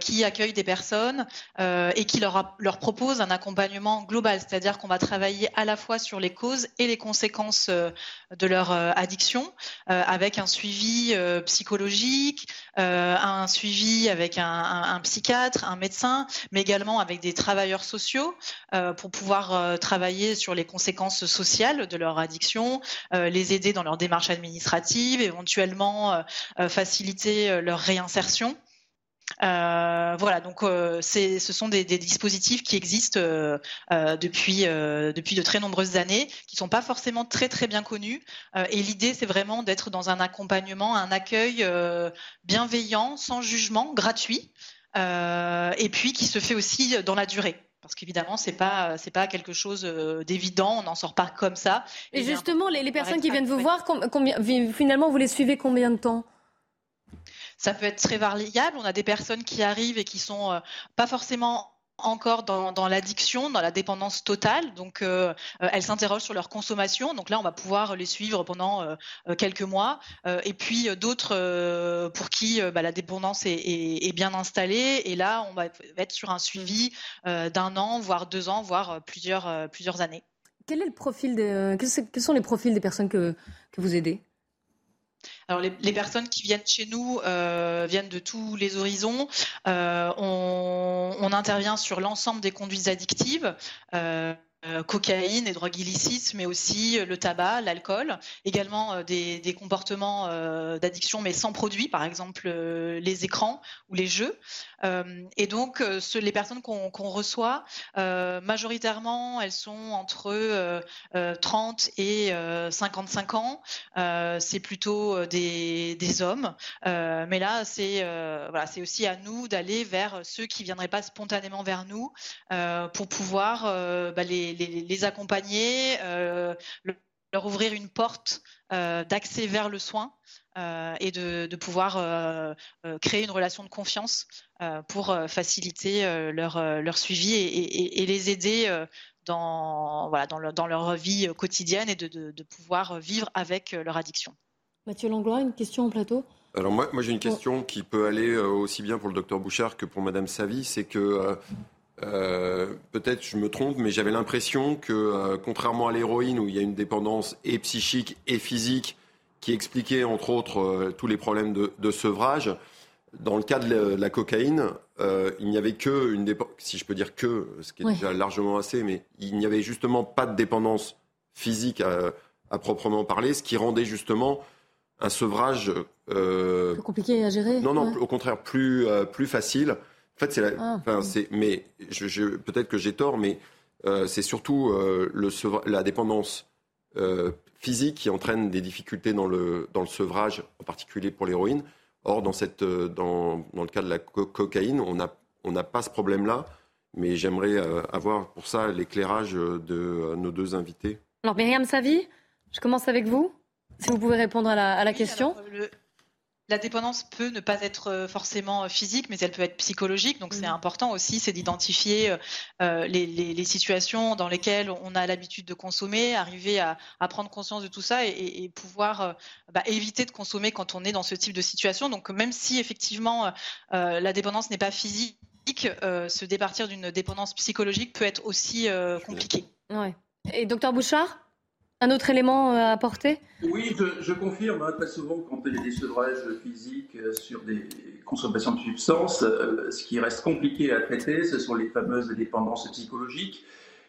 qui accueille des personnes et qui leur, leur propose un accompagnement global, c'est-à-dire qu'on va travailler à la fois sur les causes et les conséquences de leur addiction, avec un suivi psychologique, un suivi avec un, un, psychiatre, un médecin, mais également avec des travailleurs sociaux pour pouvoir travailler sur les conséquences sociales de leur addiction, les aider dans leur démarche administrative, éventuellement faciliter leur réinsertion. Euh, voilà, donc euh, ce sont des, dispositifs qui existent euh, depuis, depuis de très nombreuses années, qui sont pas forcément très très bien connus. et l'idée, c'est vraiment d'être dans un accompagnement, un accueil bienveillant, sans jugement, gratuit, et puis qui se fait aussi dans la durée parce qu'évidemment c'est pas c'est pas quelque chose d'évident, on n'en sort pas comme ça. Et, justement, les, personnes qui viennent vous voir, combien, finalement vous les suivez combien de temps? Ça peut être très variable. On a des personnes qui arrivent et qui sont euh, pas forcément encore dans, l'addiction, dans la dépendance totale. Donc, euh, euh, elles s'interrogent sur leur consommation. Donc là, on va pouvoir les suivre pendant quelques mois. et puis d'autres pour qui bah, la dépendance est, bien installée. Et là, on va être sur un suivi d'un an, voire deux ans, voire plusieurs, plusieurs années. Quel est le profil des, quels sont les profils des personnes que, que vous aidez? Alors les, personnes qui viennent chez nous euh, viennent de tous les horizons. Euh, on, intervient sur l'ensemble des conduites addictives. Euh, euh, cocaïne et drogues illicites, mais aussi euh, le tabac, l'alcool, également euh, des, comportements d'addiction mais sans produit, par exemple les écrans ou les jeux. et donc les personnes qu'on reçoit, majoritairement, elles sont entre 30 et 55 ans. c'est plutôt des, hommes, mais là c'est voilà, aussi à nous d'aller vers ceux qui viendraient pas spontanément vers nous pour pouvoir bah, les les, accompagner, euh, leur ouvrir une porte euh, d'accès vers le soin euh, et de, pouvoir créer une relation de confiance pour faciliter leur, suivi et, les aider dans, dans, leur vie quotidienne et de, pouvoir vivre avec leur addiction. Mathieu Langlois, une question au plateau? Alors moi, moi j'ai une question qui peut aller aussi bien pour le docteur Bouchard que pour Madame Savy, c'est que euh, peut-être je me trompe, mais j'avais l'impression que, euh, contrairement à l'héroïne, où il y a une dépendance et psychique et physique, qui expliquait entre autres euh, tous les problèmes de, sevrage, dans le cas de la, cocaïne, il n'y avait que une dépendance, si je peux dire que, ce qui est déjà largement assez, mais il n'y avait justement pas de dépendance physique à, proprement parler, ce qui rendait justement un sevrage plus compliqué à gérer. Non, non, au contraire plus plus facile. En fait, c'est la... Ah. enfin, c'est, mais je, peut-être que j'ai tort, mais euh, c'est surtout euh, le, la dépendance euh, physique qui entraîne des difficultés dans le, dans le sevrage, en particulier pour l'héroïne. Or, dans, cette, dans, dans le cas de la cocaïne, on n'a on n'a pas ce problème-là, mais j'aimerais avoir pour ça l'éclairage de nos deux invités. Alors, Myriam Savi, je commence avec vous, si vous pouvez répondre à la, à la question la dépendance peut ne pas être euh, forcément euh, physique, mais elle peut être psychologique. Donc c'est mm. important aussi, c'est d'identifier euh, les, situations dans lesquelles on a l'habitude de consommer, arriver à, prendre conscience de tout ça et, pouvoir bah, éviter de consommer quand on est dans ce type de situation. Donc même si effectivement la dépendance n'est pas physique, se départir d'une dépendance psychologique peut être aussi compliqué. Ouais. Et docteur Bouchard? Un autre élément euh, à apporter? Oui, je, confirme. Hein, très souvent, quand il y a des sevrages physiques euh, sur des consommations de substances, euh, ce qui reste compliqué à traiter, ce sont les fameuses dépendances psychologiques.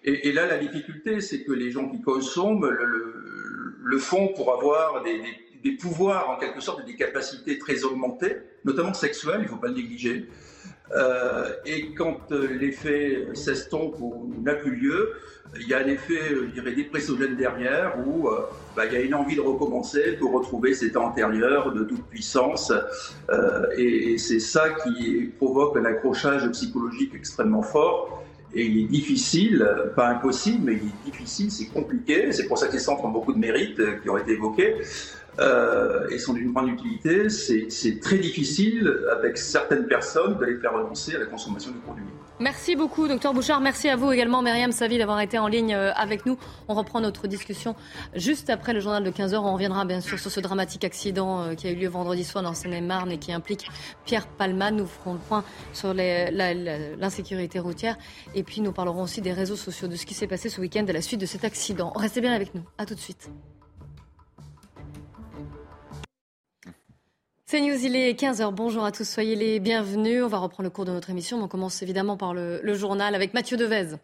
Et, là, la difficulté, c'est que les gens qui consomment le, font pour avoir des, pouvoirs, en quelque sorte, des capacités très augmentées, notamment sexuelles, il ne faut pas le négliger. Et quand l'effet s'estompe ou n'a plus lieu, il y a un effet, je dirais, dépressogène derrière où euh, bah, il y a une envie de recommencer pour retrouver cet antérieur de toute puissance. Euh, et, c'est ça qui provoque un accrochage psychologique extrêmement fort. Et il est difficile, pas impossible, mais il est difficile, c'est compliqué. C'est pour ça que ces centres ont beaucoup de mérites euh, qui ont été évoqués. et sont d'une grande utilité. C'est très difficile avec certaines personnes de les faire renoncer à la consommation du produit. Merci beaucoup, docteur Bouchard. Merci à vous également, Myriam Savi, d'avoir été en ligne euh, avec nous. On reprend notre discussion juste après le journal de 15h. On reviendra bien sûr sur ce dramatique accident euh, qui a eu lieu vendredi soir dans Seine-et-Marne et qui implique Pierre Palman. Nous ferons le point sur l'insécurité routière. Et puis, nous parlerons aussi des réseaux sociaux, de ce qui s'est passé ce week-end à la suite de cet accident. Restez bien avec nous. À tout de suite. C'est News, il est 15h. Bonjour à tous, soyez les bienvenus. On va reprendre le cours de notre émission. On commence évidemment par le, journal avec Mathieu Devez.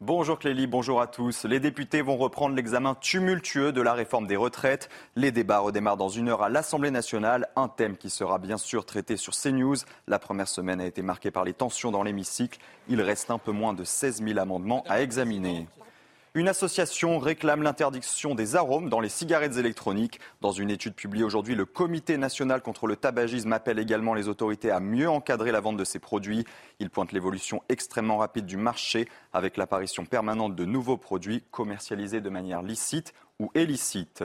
Bonjour Clélie, bonjour à tous. Les députés vont reprendre l'examen tumultueux de la réforme des retraites. Les débats redémarrent dans une heure à l'Assemblée nationale, un thème qui sera bien sûr traité sur CNews. La première semaine a été marquée par les tensions dans l'hémicycle. Il reste un peu moins de 16 000 amendements à examiner. Une association réclame l'interdiction des arômes dans les cigarettes électroniques. Dans une étude publiée aujourd'hui, le Comité national contre le tabagisme appelle également les autorités à mieux encadrer la vente de ces produits. Il pointe l'évolution extrêmement rapide du marché avec l'apparition permanente de nouveaux produits commercialisés de manière licite ou illicite.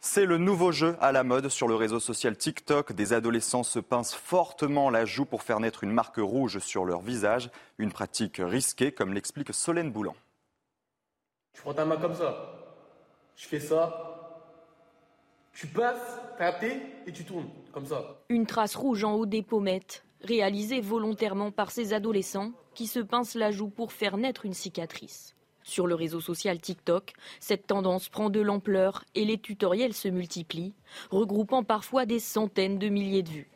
C'est le nouveau jeu à la mode sur le réseau social TikTok. Des adolescents se pincent fortement la joue pour faire naître une marque rouge sur leur visage. Une pratique risquée, comme l'explique Solène Boulan. Tu prends ta main comme ça. Je fais ça. Tu passes, tapé et tu tournes comme ça. Une trace rouge en haut des pommettes, réalisée volontairement par ces adolescents qui se pincent la joue pour faire naître une cicatrice. Sur le réseau social TikTok, cette tendance prend de l'ampleur et les tutoriels se multiplient, regroupant parfois des centaines de milliers de vues.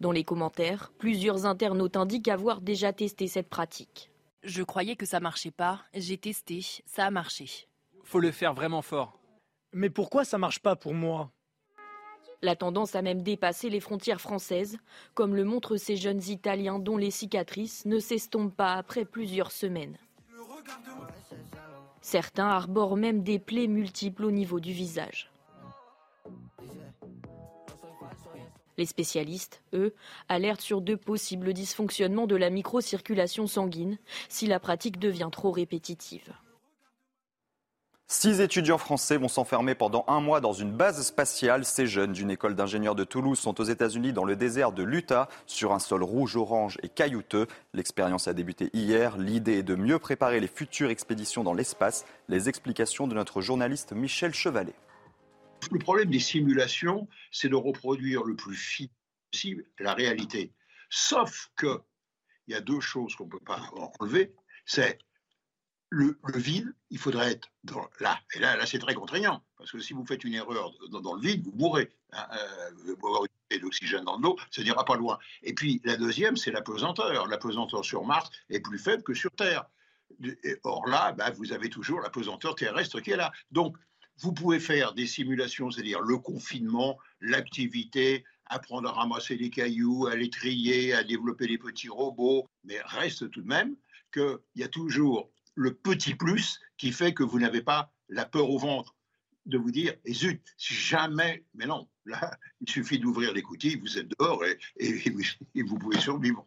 Dans les commentaires, plusieurs internautes indiquent avoir déjà testé cette pratique. Je croyais que ça marchait pas. J'ai testé, ça a marché. Faut le faire vraiment fort. Mais pourquoi ça marche pas pour moi? La tendance a même dépassé les frontières françaises, comme le montrent ces jeunes Italiens dont les cicatrices ne s'estompent pas après plusieurs semaines. Certains arborent même des plaies multiples au niveau du visage. Les spécialistes, eux, alertent sur deux possibles dysfonctionnements de la microcirculation sanguine si la pratique devient trop répétitive. Six étudiants français vont s'enfermer pendant un mois dans une base spatiale. Ces jeunes d'une école d'ingénieurs de Toulouse sont aux États-Unis dans le désert de l'Utah, sur un sol rouge, orange et caillouteux. L'expérience a débuté hier. L'idée est de mieux préparer les futures expéditions dans l'espace. Les explications de notre journaliste Michel Chevalet. Le problème des simulations, c'est de reproduire le plus fidèlement possible la réalité. Sauf que il y a deux choses qu'on ne peut pas enlever. C'est le, vide, il faudrait être là. Et là, là c'est très contraignant. Parce que si vous faites une erreur dans, le vide, vous mourrez. Hein, euh, vous avoir une d'oxygène dans l'eau, ça n'ira pas loin. Et puis la deuxième, c'est la pesanteur. La pesanteur sur Mars est plus faible que sur Terre. or là, bah, vous avez toujours la pesanteur terrestre qui est là. Donc, vous pouvez faire des simulations, c'est-à-dire le confinement, l'activité, apprendre à ramasser les cailloux, à les trier, à développer des petits robots, mais reste tout de même qu'il y a toujours le petit plus qui fait que vous n'avez pas la peur au ventre de vous dire, et zut, jamais, mais non, là, il suffit d'ouvrir les coutilles, vous êtes dehors et vous pouvez survivre.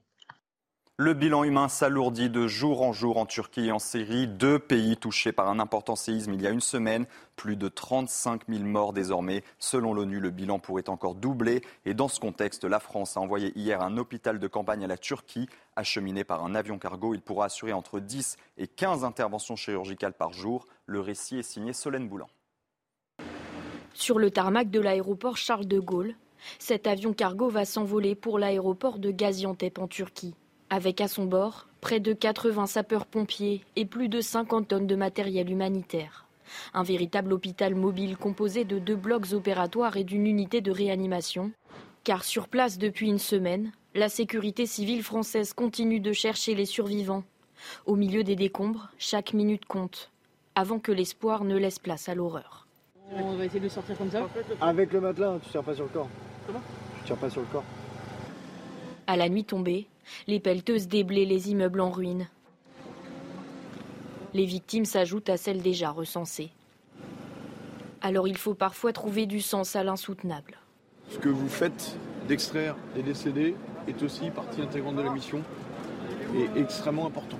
Le bilan humain s'alourdit de jour en jour en Turquie et en Syrie, deux pays touchés par un important séisme il y a une semaine. Plus de 35 000 morts désormais. Selon l'ONU, le bilan pourrait encore doubler. Et dans ce contexte, la France a envoyé hier un hôpital de campagne à la Turquie. Acheminé par un avion cargo, il pourra assurer entre 10 et 15 interventions chirurgicales par jour. Le récit est signé Solène Boulan. Sur le tarmac de l'aéroport Charles de Gaulle, cet avion cargo va s'envoler pour l'aéroport de Gaziantep en Turquie avec à son bord près de 80 sapeurs-pompiers et plus de 50 tonnes de matériel humanitaire. Un véritable hôpital mobile composé de deux blocs opératoires et d'une unité de réanimation. Car sur place depuis une semaine, la sécurité civile française continue de chercher les survivants. Au milieu des décombres, chaque minute compte, avant que l'espoir ne laisse place à l'horreur. On va essayer de sortir comme ça Avec le matelas, tu tires pas sur le corps. Comment? Tu tires pas sur le corps. À la nuit tombée, les pelleteuses déblaient les immeubles en ruine. Les victimes s'ajoutent à celles déjà recensées. Alors il faut parfois trouver du sens à l'insoutenable. Ce que vous faites d'extraire des décédés est aussi partie intégrante de la mission et extrêmement important.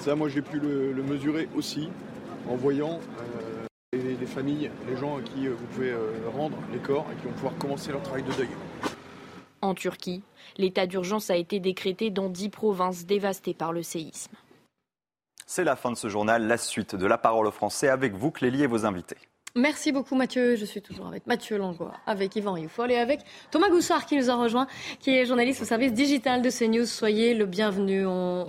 Ça, moi, j'ai pu le, mesurer aussi en voyant euh, les, familles, les gens à qui euh, vous pouvez euh, rendre les corps et qui vont pouvoir commencer leur travail de deuil. En Turquie, l'état d'urgence a été décrété dans dix provinces dévastées par le séisme. C'est la fin de ce journal, la suite de la parole aux Français avec vous, Clélie, et vos invités. Merci beaucoup Mathieu. Je suis toujours avec Mathieu Langlois, avec Yvan Youfol et avec Thomas Goussard qui nous a rejoint, qui est journaliste au service digital de CNews. Soyez le bienvenu. On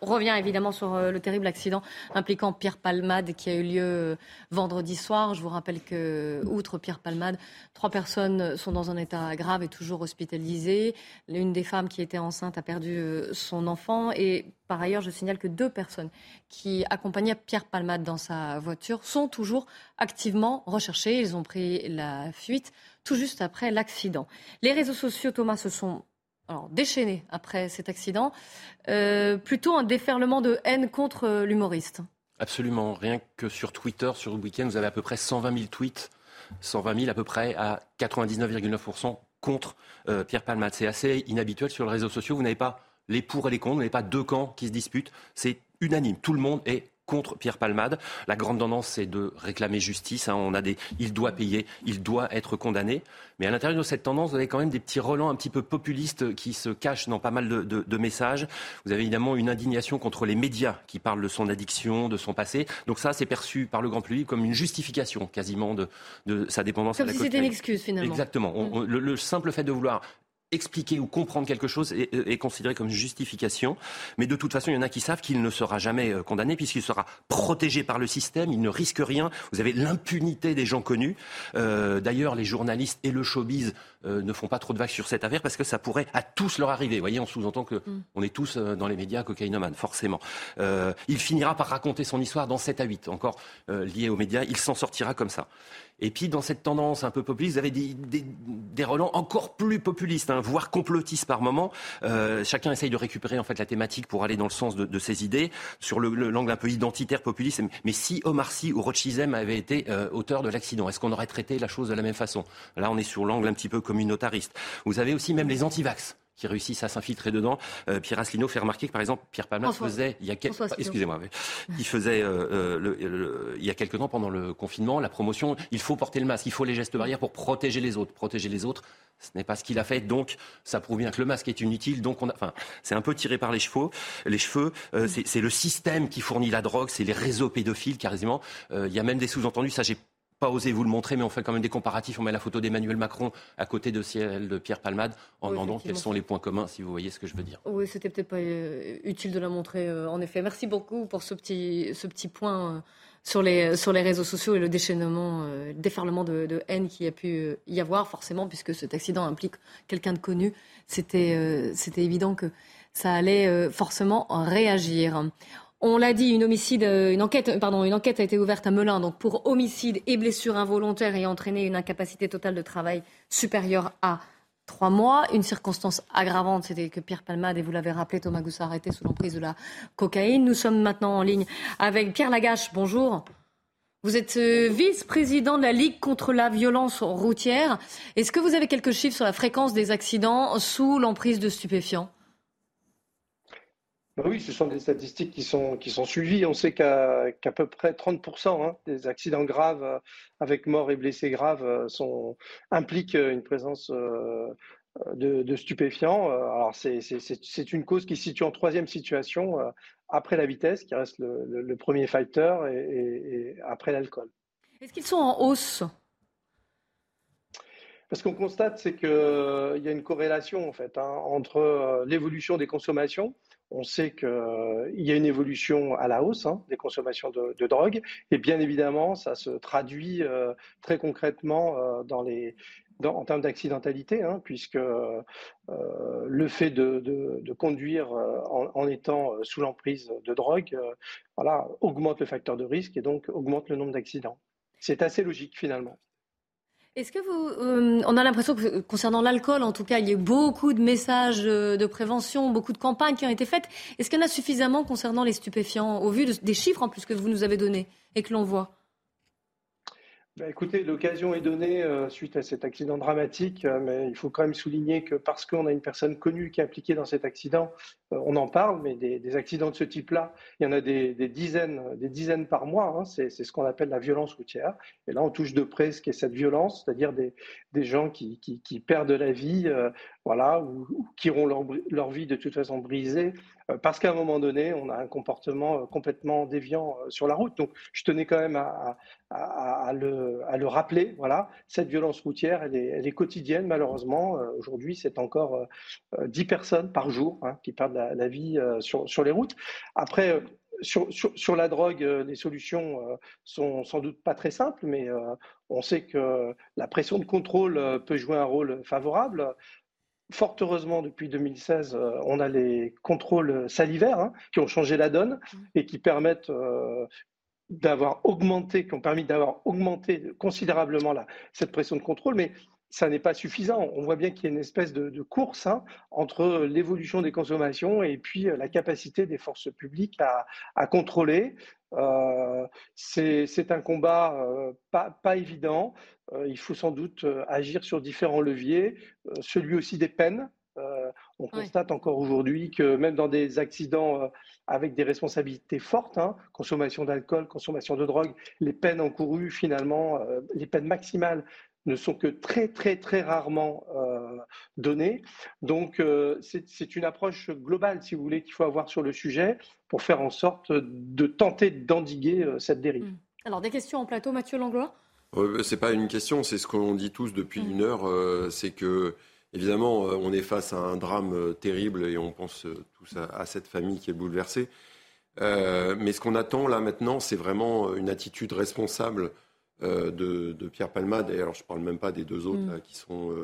revient évidemment sur euh, le terrible accident impliquant Pierre Palmade qui a eu lieu euh, vendredi soir. Je vous rappelle que, outre Pierre Palmade, trois personnes sont dans un état grave et toujours hospitalisées. L'une des femmes qui était enceinte a perdu euh, son enfant et par ailleurs, je signale que deux personnes qui accompagnaient Pierre Palmade dans sa voiture sont toujours activement recherchées. Ils ont pris la fuite tout juste après l'accident. Les réseaux sociaux, Thomas, se sont déchaînés après cet accident. Euh, plutôt un déferlement de haine contre l'humoriste. Absolument. Rien que sur Twitter, sur le week-end, vous avez à peu près 120 000 tweets. 120 000 à peu près à 99,9% contre euh, Pierre Palmade. C'est assez inhabituel sur les réseaux sociaux. Vous n'avez pas les pour et les contre. Vous n'avez pas deux camps qui se disputent. C'est unanime. Tout le monde est contre Pierre Palmade. La grande tendance, c'est de réclamer justice. Hein. On a des, il doit payer, il doit être condamné. Mais à l'intérieur de cette tendance, vous avez quand même des petits relents un petit peu populistes qui se cachent dans pas mal de, de, messages. Vous avez évidemment une indignation contre les médias qui parlent de son addiction, de son passé. Donc ça, c'est perçu par le grand public comme une justification quasiment de, de sa dépendance comme à la si c'était une excuse finalement. Exactement. Le, simple fait de vouloir expliquer ou comprendre quelque chose est, considéré comme justification. Mais de toute façon, il y en a qui savent qu'il ne sera jamais euh, condamné puisqu'il sera protégé par le système, il ne risque rien. Vous avez l'impunité des gens connus. Euh, d'ailleurs, les journalistes et le showbiz euh, ne font pas trop de vagues sur cette affaire parce que ça pourrait à tous leur arriver. Vous voyez, on sous-entend que mm. on est tous dans les médias cocaïnomanes, forcément. il finira par raconter son histoire dans 7 à 8, encore lié aux médias. Il s'en sortira comme ça. Et puis, dans cette tendance un peu populiste, vous avez des, des, relents encore plus populistes, hein, voire complotistes par moment. Euh, chacun essaye de récupérer en fait la thématique pour aller dans le sens de, de ses idées, sur l'angle le, un peu identitaire, populiste. Mais si Omar Sy ou Rothschildem avaient été euh, auteurs de l'accident, est-ce qu'on aurait traité la chose de la même façon? Là, on est sur l'angle un petit peu communautariste. Vous avez aussi même les antivax qui réussissent à s'infiltrer dedans. Euh, Pierre Asselineau fait remarquer que, par exemple, Pierre Palmade faisait, il y a quelques, excusez-moi, il faisait euh, euh, il y a quelques temps pendant le confinement la promotion. Il faut porter le masque, il faut les gestes barrières pour protéger les autres. Protéger les autres, ce n'est pas ce qu'il a fait, donc ça prouve bien que le masque est inutile. Donc on a, enfin, c'est un peu tiré par les cheveux. Les cheveux, c'est le système qui fournit la drogue, c'est les réseaux pédophiles quasiment. il y a même des sous-entendus. Ça, j'ai pas osé vous le montrer, mais on fait quand même des comparatifs. On met la photo d'Emmanuel Macron à côté de celle de Pierre Palmade en demandant quels sont les points communs, si vous voyez ce que je veux dire. Oui, c'était peut-être pas euh, utile de la montrer, euh, en effet. Merci beaucoup pour ce petit, ce petit point euh, sur, les, sur les réseaux sociaux et le déchaînement, le déferlement de, de, haine qui a pu y avoir, forcément, puisque cet accident implique quelqu'un de connu. C'était c'était évident que ça allait forcément réagir. On l'a dit, une, euh, enquête, pardon, une enquête a été ouverte à Melun donc pour homicide et blessure involontaire et entraîné une incapacité totale de travail supérieure à trois mois. Une circonstance aggravante, c'était que Pierre Palmade, et vous l'avez rappelé, Thomas Goussard été sous l'emprise de la cocaïne. Nous sommes maintenant en ligne avec Pierre Lagache. Bonjour. Vous êtes euh, vice-président de la Ligue contre la violence routière. Est-ce que vous avez quelques chiffres sur la fréquence des accidents sous l'emprise de stupéfiants? Oui, ce sont des statistiques qui sont, qui sont suivies. On sait qu'à peu près 30% hein, des accidents graves euh, avec morts et blessés graves euh, sont, impliquent une présence euh, de, stupéfiants. Alors c'est une cause qui se situe en troisième situation après la vitesse, qui reste le, premier facteur, et, après l'alcool. Est-ce qu'ils sont en hausse? Parce qu'on constate, c'est qu'il y a une corrélation en fait hein, entre l'évolution des consommations on sait qu'il euh, y a une évolution à la hausse hein, des consommations de, drogue. Et bien évidemment, ça se traduit euh, très concrètement euh, en termes d'accidentalité, hein, puisque le fait de, conduire en, étant sous l'emprise de drogue augmente le facteur de risque et donc augmente le nombre d'accidents. C'est assez logique finalement. Est-ce que vous, euh, on a l'impression que concernant l'alcool, en tout cas, il y a beaucoup de messages euh, de prévention, beaucoup de campagnes qui ont été faites. Est-ce qu'il y en a suffisamment concernant les stupéfiants, au vu des chiffres en plus que vous nous avez donnés et que l'on voit? Bah, écoutez, l'occasion est donnée euh, suite à cet accident dramatique, euh, mais il faut quand même souligner que parce qu'on a une personne connue qui est impliquée dans cet accident, euh, on en parle, mais des, accidents de ce type-là, il y en a des, dizaines, des dizaines par mois. Hein. c'est ce qu'on appelle la violence routière. Et là, on touche de près ce qu'est cette violence, c'est-à-dire des, gens qui, perdent la vie, voilà, ou, qui auront leur, leur, vie de toute façon brisée parce qu'à un moment donné, on a un comportement complètement déviant sur la route. Donc, je tenais quand même à, le, rappeler. Voilà, cette violence routière, elle est, quotidienne malheureusement. Euh, aujourd'hui, c'est encore 10 euh, personnes par jour hein, qui perdent la, vie euh, sur, les routes. Après, sur, sur, sur, la drogue, les solutions sont sans doute pas très simples, mais on sait que la pression de contrôle peut jouer un rôle favorable. Fort heureusement, depuis 2016, on a les contrôles salivaires hein, qui ont changé la donne et qui permettent d'avoir augmenté, qui ont permis d'avoir augmenté considérablement cette pression de contrôle, mais ça n'est pas suffisant. On voit bien qu'il y a une espèce de, course hein, entre l'évolution des consommations et puis euh, la capacité des forces publiques à, contrôler. Euh, c'est un combat euh, pas, pas, évident. il faut sans doute agir sur différents leviers, celui aussi des peines. on constate encore aujourd'hui que même dans des accidents avec des responsabilités fortes, hein, consommation d'alcool, consommation de drogue, les peines encourues finalement, euh, les peines maximales ne sont que très très très rarement euh, données. Donc euh, c'est une approche globale, si vous voulez, qu'il faut avoir sur le sujet pour faire en sorte de tenter d'endiguer cette dérive. Mmh. Alors des questions en plateau, Mathieu Langlois? C'est pas une question, c'est ce qu'on dit tous depuis mmh. une heure, c'est que Évidemment, euh, on est face à un drame euh, terrible et on pense euh, tous à, cette famille qui est bouleversée. mais ce qu'on attend là maintenant, c'est vraiment une attitude responsable de, Pierre Palmade. Et alors, je ne parle même pas des deux autres mm. qui sont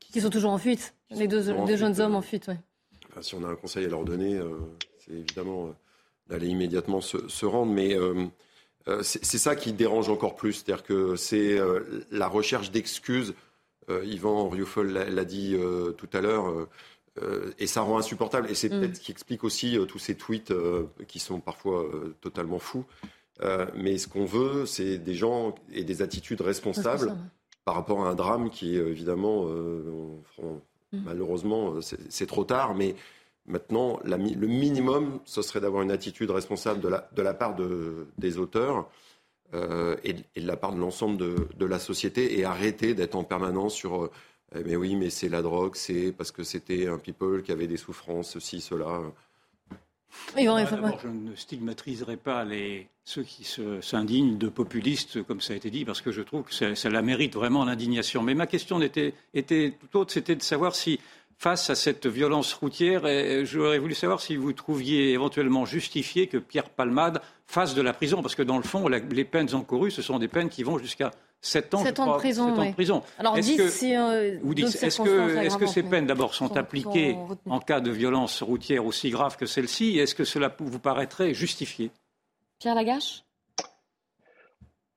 qui, sont toujours en fuite. Les deux, jeunes hommes en fuite, oui. si on a un conseil à leur donner, c'est évidemment d'aller immédiatement se, rendre. Mais c'est ça qui dérange encore plus, c'est-à-dire que c'est la recherche d'excuses euh, Yvan Rioufol l'a dit euh, tout à l'heure. Euh, et ça rend insupportable. Et c'est mm. peut-être ce qui explique aussi tous ces tweets qui sont parfois totalement fous. Mais ce qu'on veut, c'est des gens et des attitudes responsables par rapport à un drame qui, évidemment, mm. malheureusement, c'est trop tard. Mais maintenant, le minimum, ce serait d'avoir une attitude responsable de la, de la part de, des auteurs. Euh, et, de la part de l'ensemble de, la société et arrêter d'être en permanence sur euh, eh, mais oui, mais c'est la drogue, c'est parce que c'était un people qui avait des souffrances, ceci, cela. Je ne stigmatiserai pas les, ceux qui s'indignent de populistes, comme ça a été dit, parce que je trouve que ça, la mérite vraiment l'indignation. Mais ma question était, était tout autre, c'était de savoir si face à cette violence routière. J'aurais voulu savoir si vous trouviez éventuellement justifié que Pierre Palmade fasse de la prison, parce que dans le fond, les peines encourues, ce sont des peines qui vont jusqu'à 7 ans, 7 ans, de prison, 7 ans de prison. Alors, est-ce que, si, euh, est-ce que, est que, ces peines, d'abord, sont, appliquées en cas de violence routière aussi grave que celle-ci? Est-ce que cela vous paraîtrait justifié? Pierre Lagache?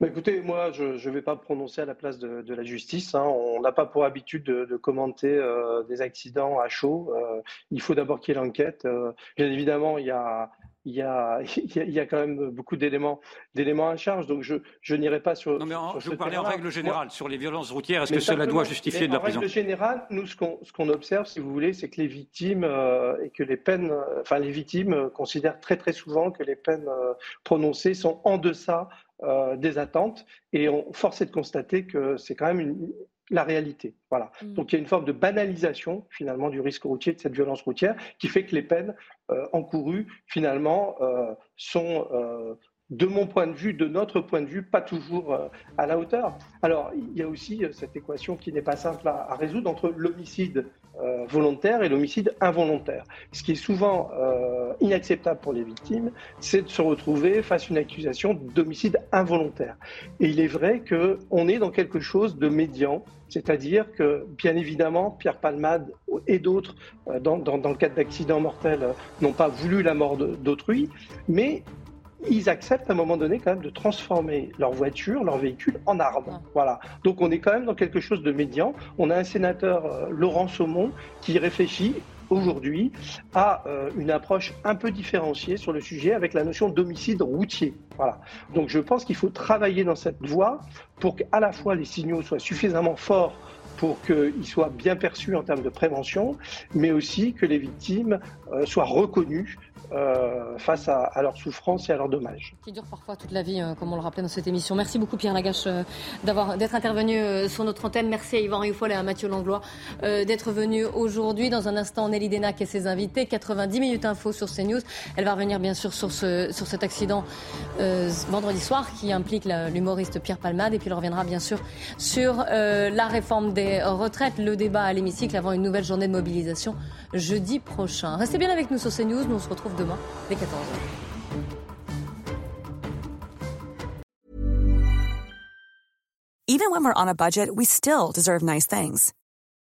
Bah, écoutez, moi, je ne vais pas me prononcer à la place de, la justice. Hein. On n'a pas pour habitude de, commenter euh, des accidents à chaud. Euh, il faut d'abord qu'il y ait l'enquête. Euh, bien évidemment, il y a, il y, a, il y a quand même beaucoup d'éléments, d'éléments à charge. Donc, je, je n'irai pas sur. Non, mais en, je vous parlais en règle générale sur les violences routières. Est-ce que cela doit justifier de la prison En règle générale, nous, ce qu'on, ce qu'on observe, si vous voulez, c'est que les victimes et que les peines, enfin, les victimes considèrent très, très souvent que les peines prononcées sont en deçà euh, des attentes et on force est de constater que c'est quand même la réalité. Voilà. Mm. Donc il y a une forme de banalisation finalement du risque routier, de cette violence routière, qui fait que les peines euh, encourues finalement euh, sont de mon point de vue, de notre point de vue, pas toujours à la hauteur. Alors, il y a aussi cette équation qui n'est pas simple à, résoudre entre l'homicide euh, volontaire et l'homicide involontaire. Ce qui est souvent euh, inacceptable pour les victimes, c'est de se retrouver face à une accusation d'homicide involontaire. Et il est vrai qu'on est dans quelque chose de médian, c'est-à-dire que, bien évidemment, Pierre Palmade et d'autres, euh, dans, dans, dans, le cadre d'accidents mortels, n'ont pas voulu la mort d'autrui, mais ils acceptent à un moment donné quand même de transformer leur voiture, leur véhicule en arme. Voilà. Donc on est quand même dans quelque chose de médian. On a un sénateur, euh, Laurent Saumon, qui réfléchit aujourd'hui a euh, une approche un peu différenciée sur le sujet avec la notion d'homicide routier. Voilà. Donc je pense qu'il faut travailler dans cette voie pour qu'à la fois les signaux soient suffisamment forts pour qu'ils soient bien perçus en termes de prévention, mais aussi que les victimes euh, soient reconnues euh, face à, à, leur souffrance et à leurs dommages. Qui dure parfois toute la vie, euh, comme on le rappelait dans cette émission. Merci beaucoup Pierre Lagache euh, d'avoir d'être intervenu euh, sur notre antenne. Merci à Yvan Rioufol et à Mathieu Langlois euh, d'être venus aujourd'hui. Dans un instant, Nelly Denac et ses invités. 90 minutes info sur CNews. Elle va revenir bien sûr sur, ce, sur cet accident vendredi soir qui implique l'humoriste Pierre Palmade. Et puis elle reviendra bien sûr sur la réforme des retraites, le débat à l'hémicycle avant une nouvelle journée de mobilisation jeudi prochain. Restez bien avec nous sur CNews. Nous on se retrouve demain dès 14h. Even when we're on a budget, we still deserve nice things.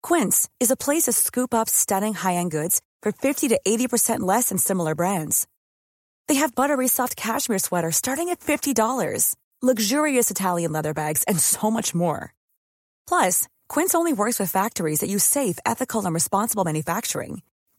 Quince is a place to scoop up stunning high-end goods for 50 to 80% less than similar brands. They have buttery soft cashmere sweaters starting at $50, luxurious Italian leather bags, and so much more. Plus, Quince only works with factories that use safe, ethical, and responsible manufacturing.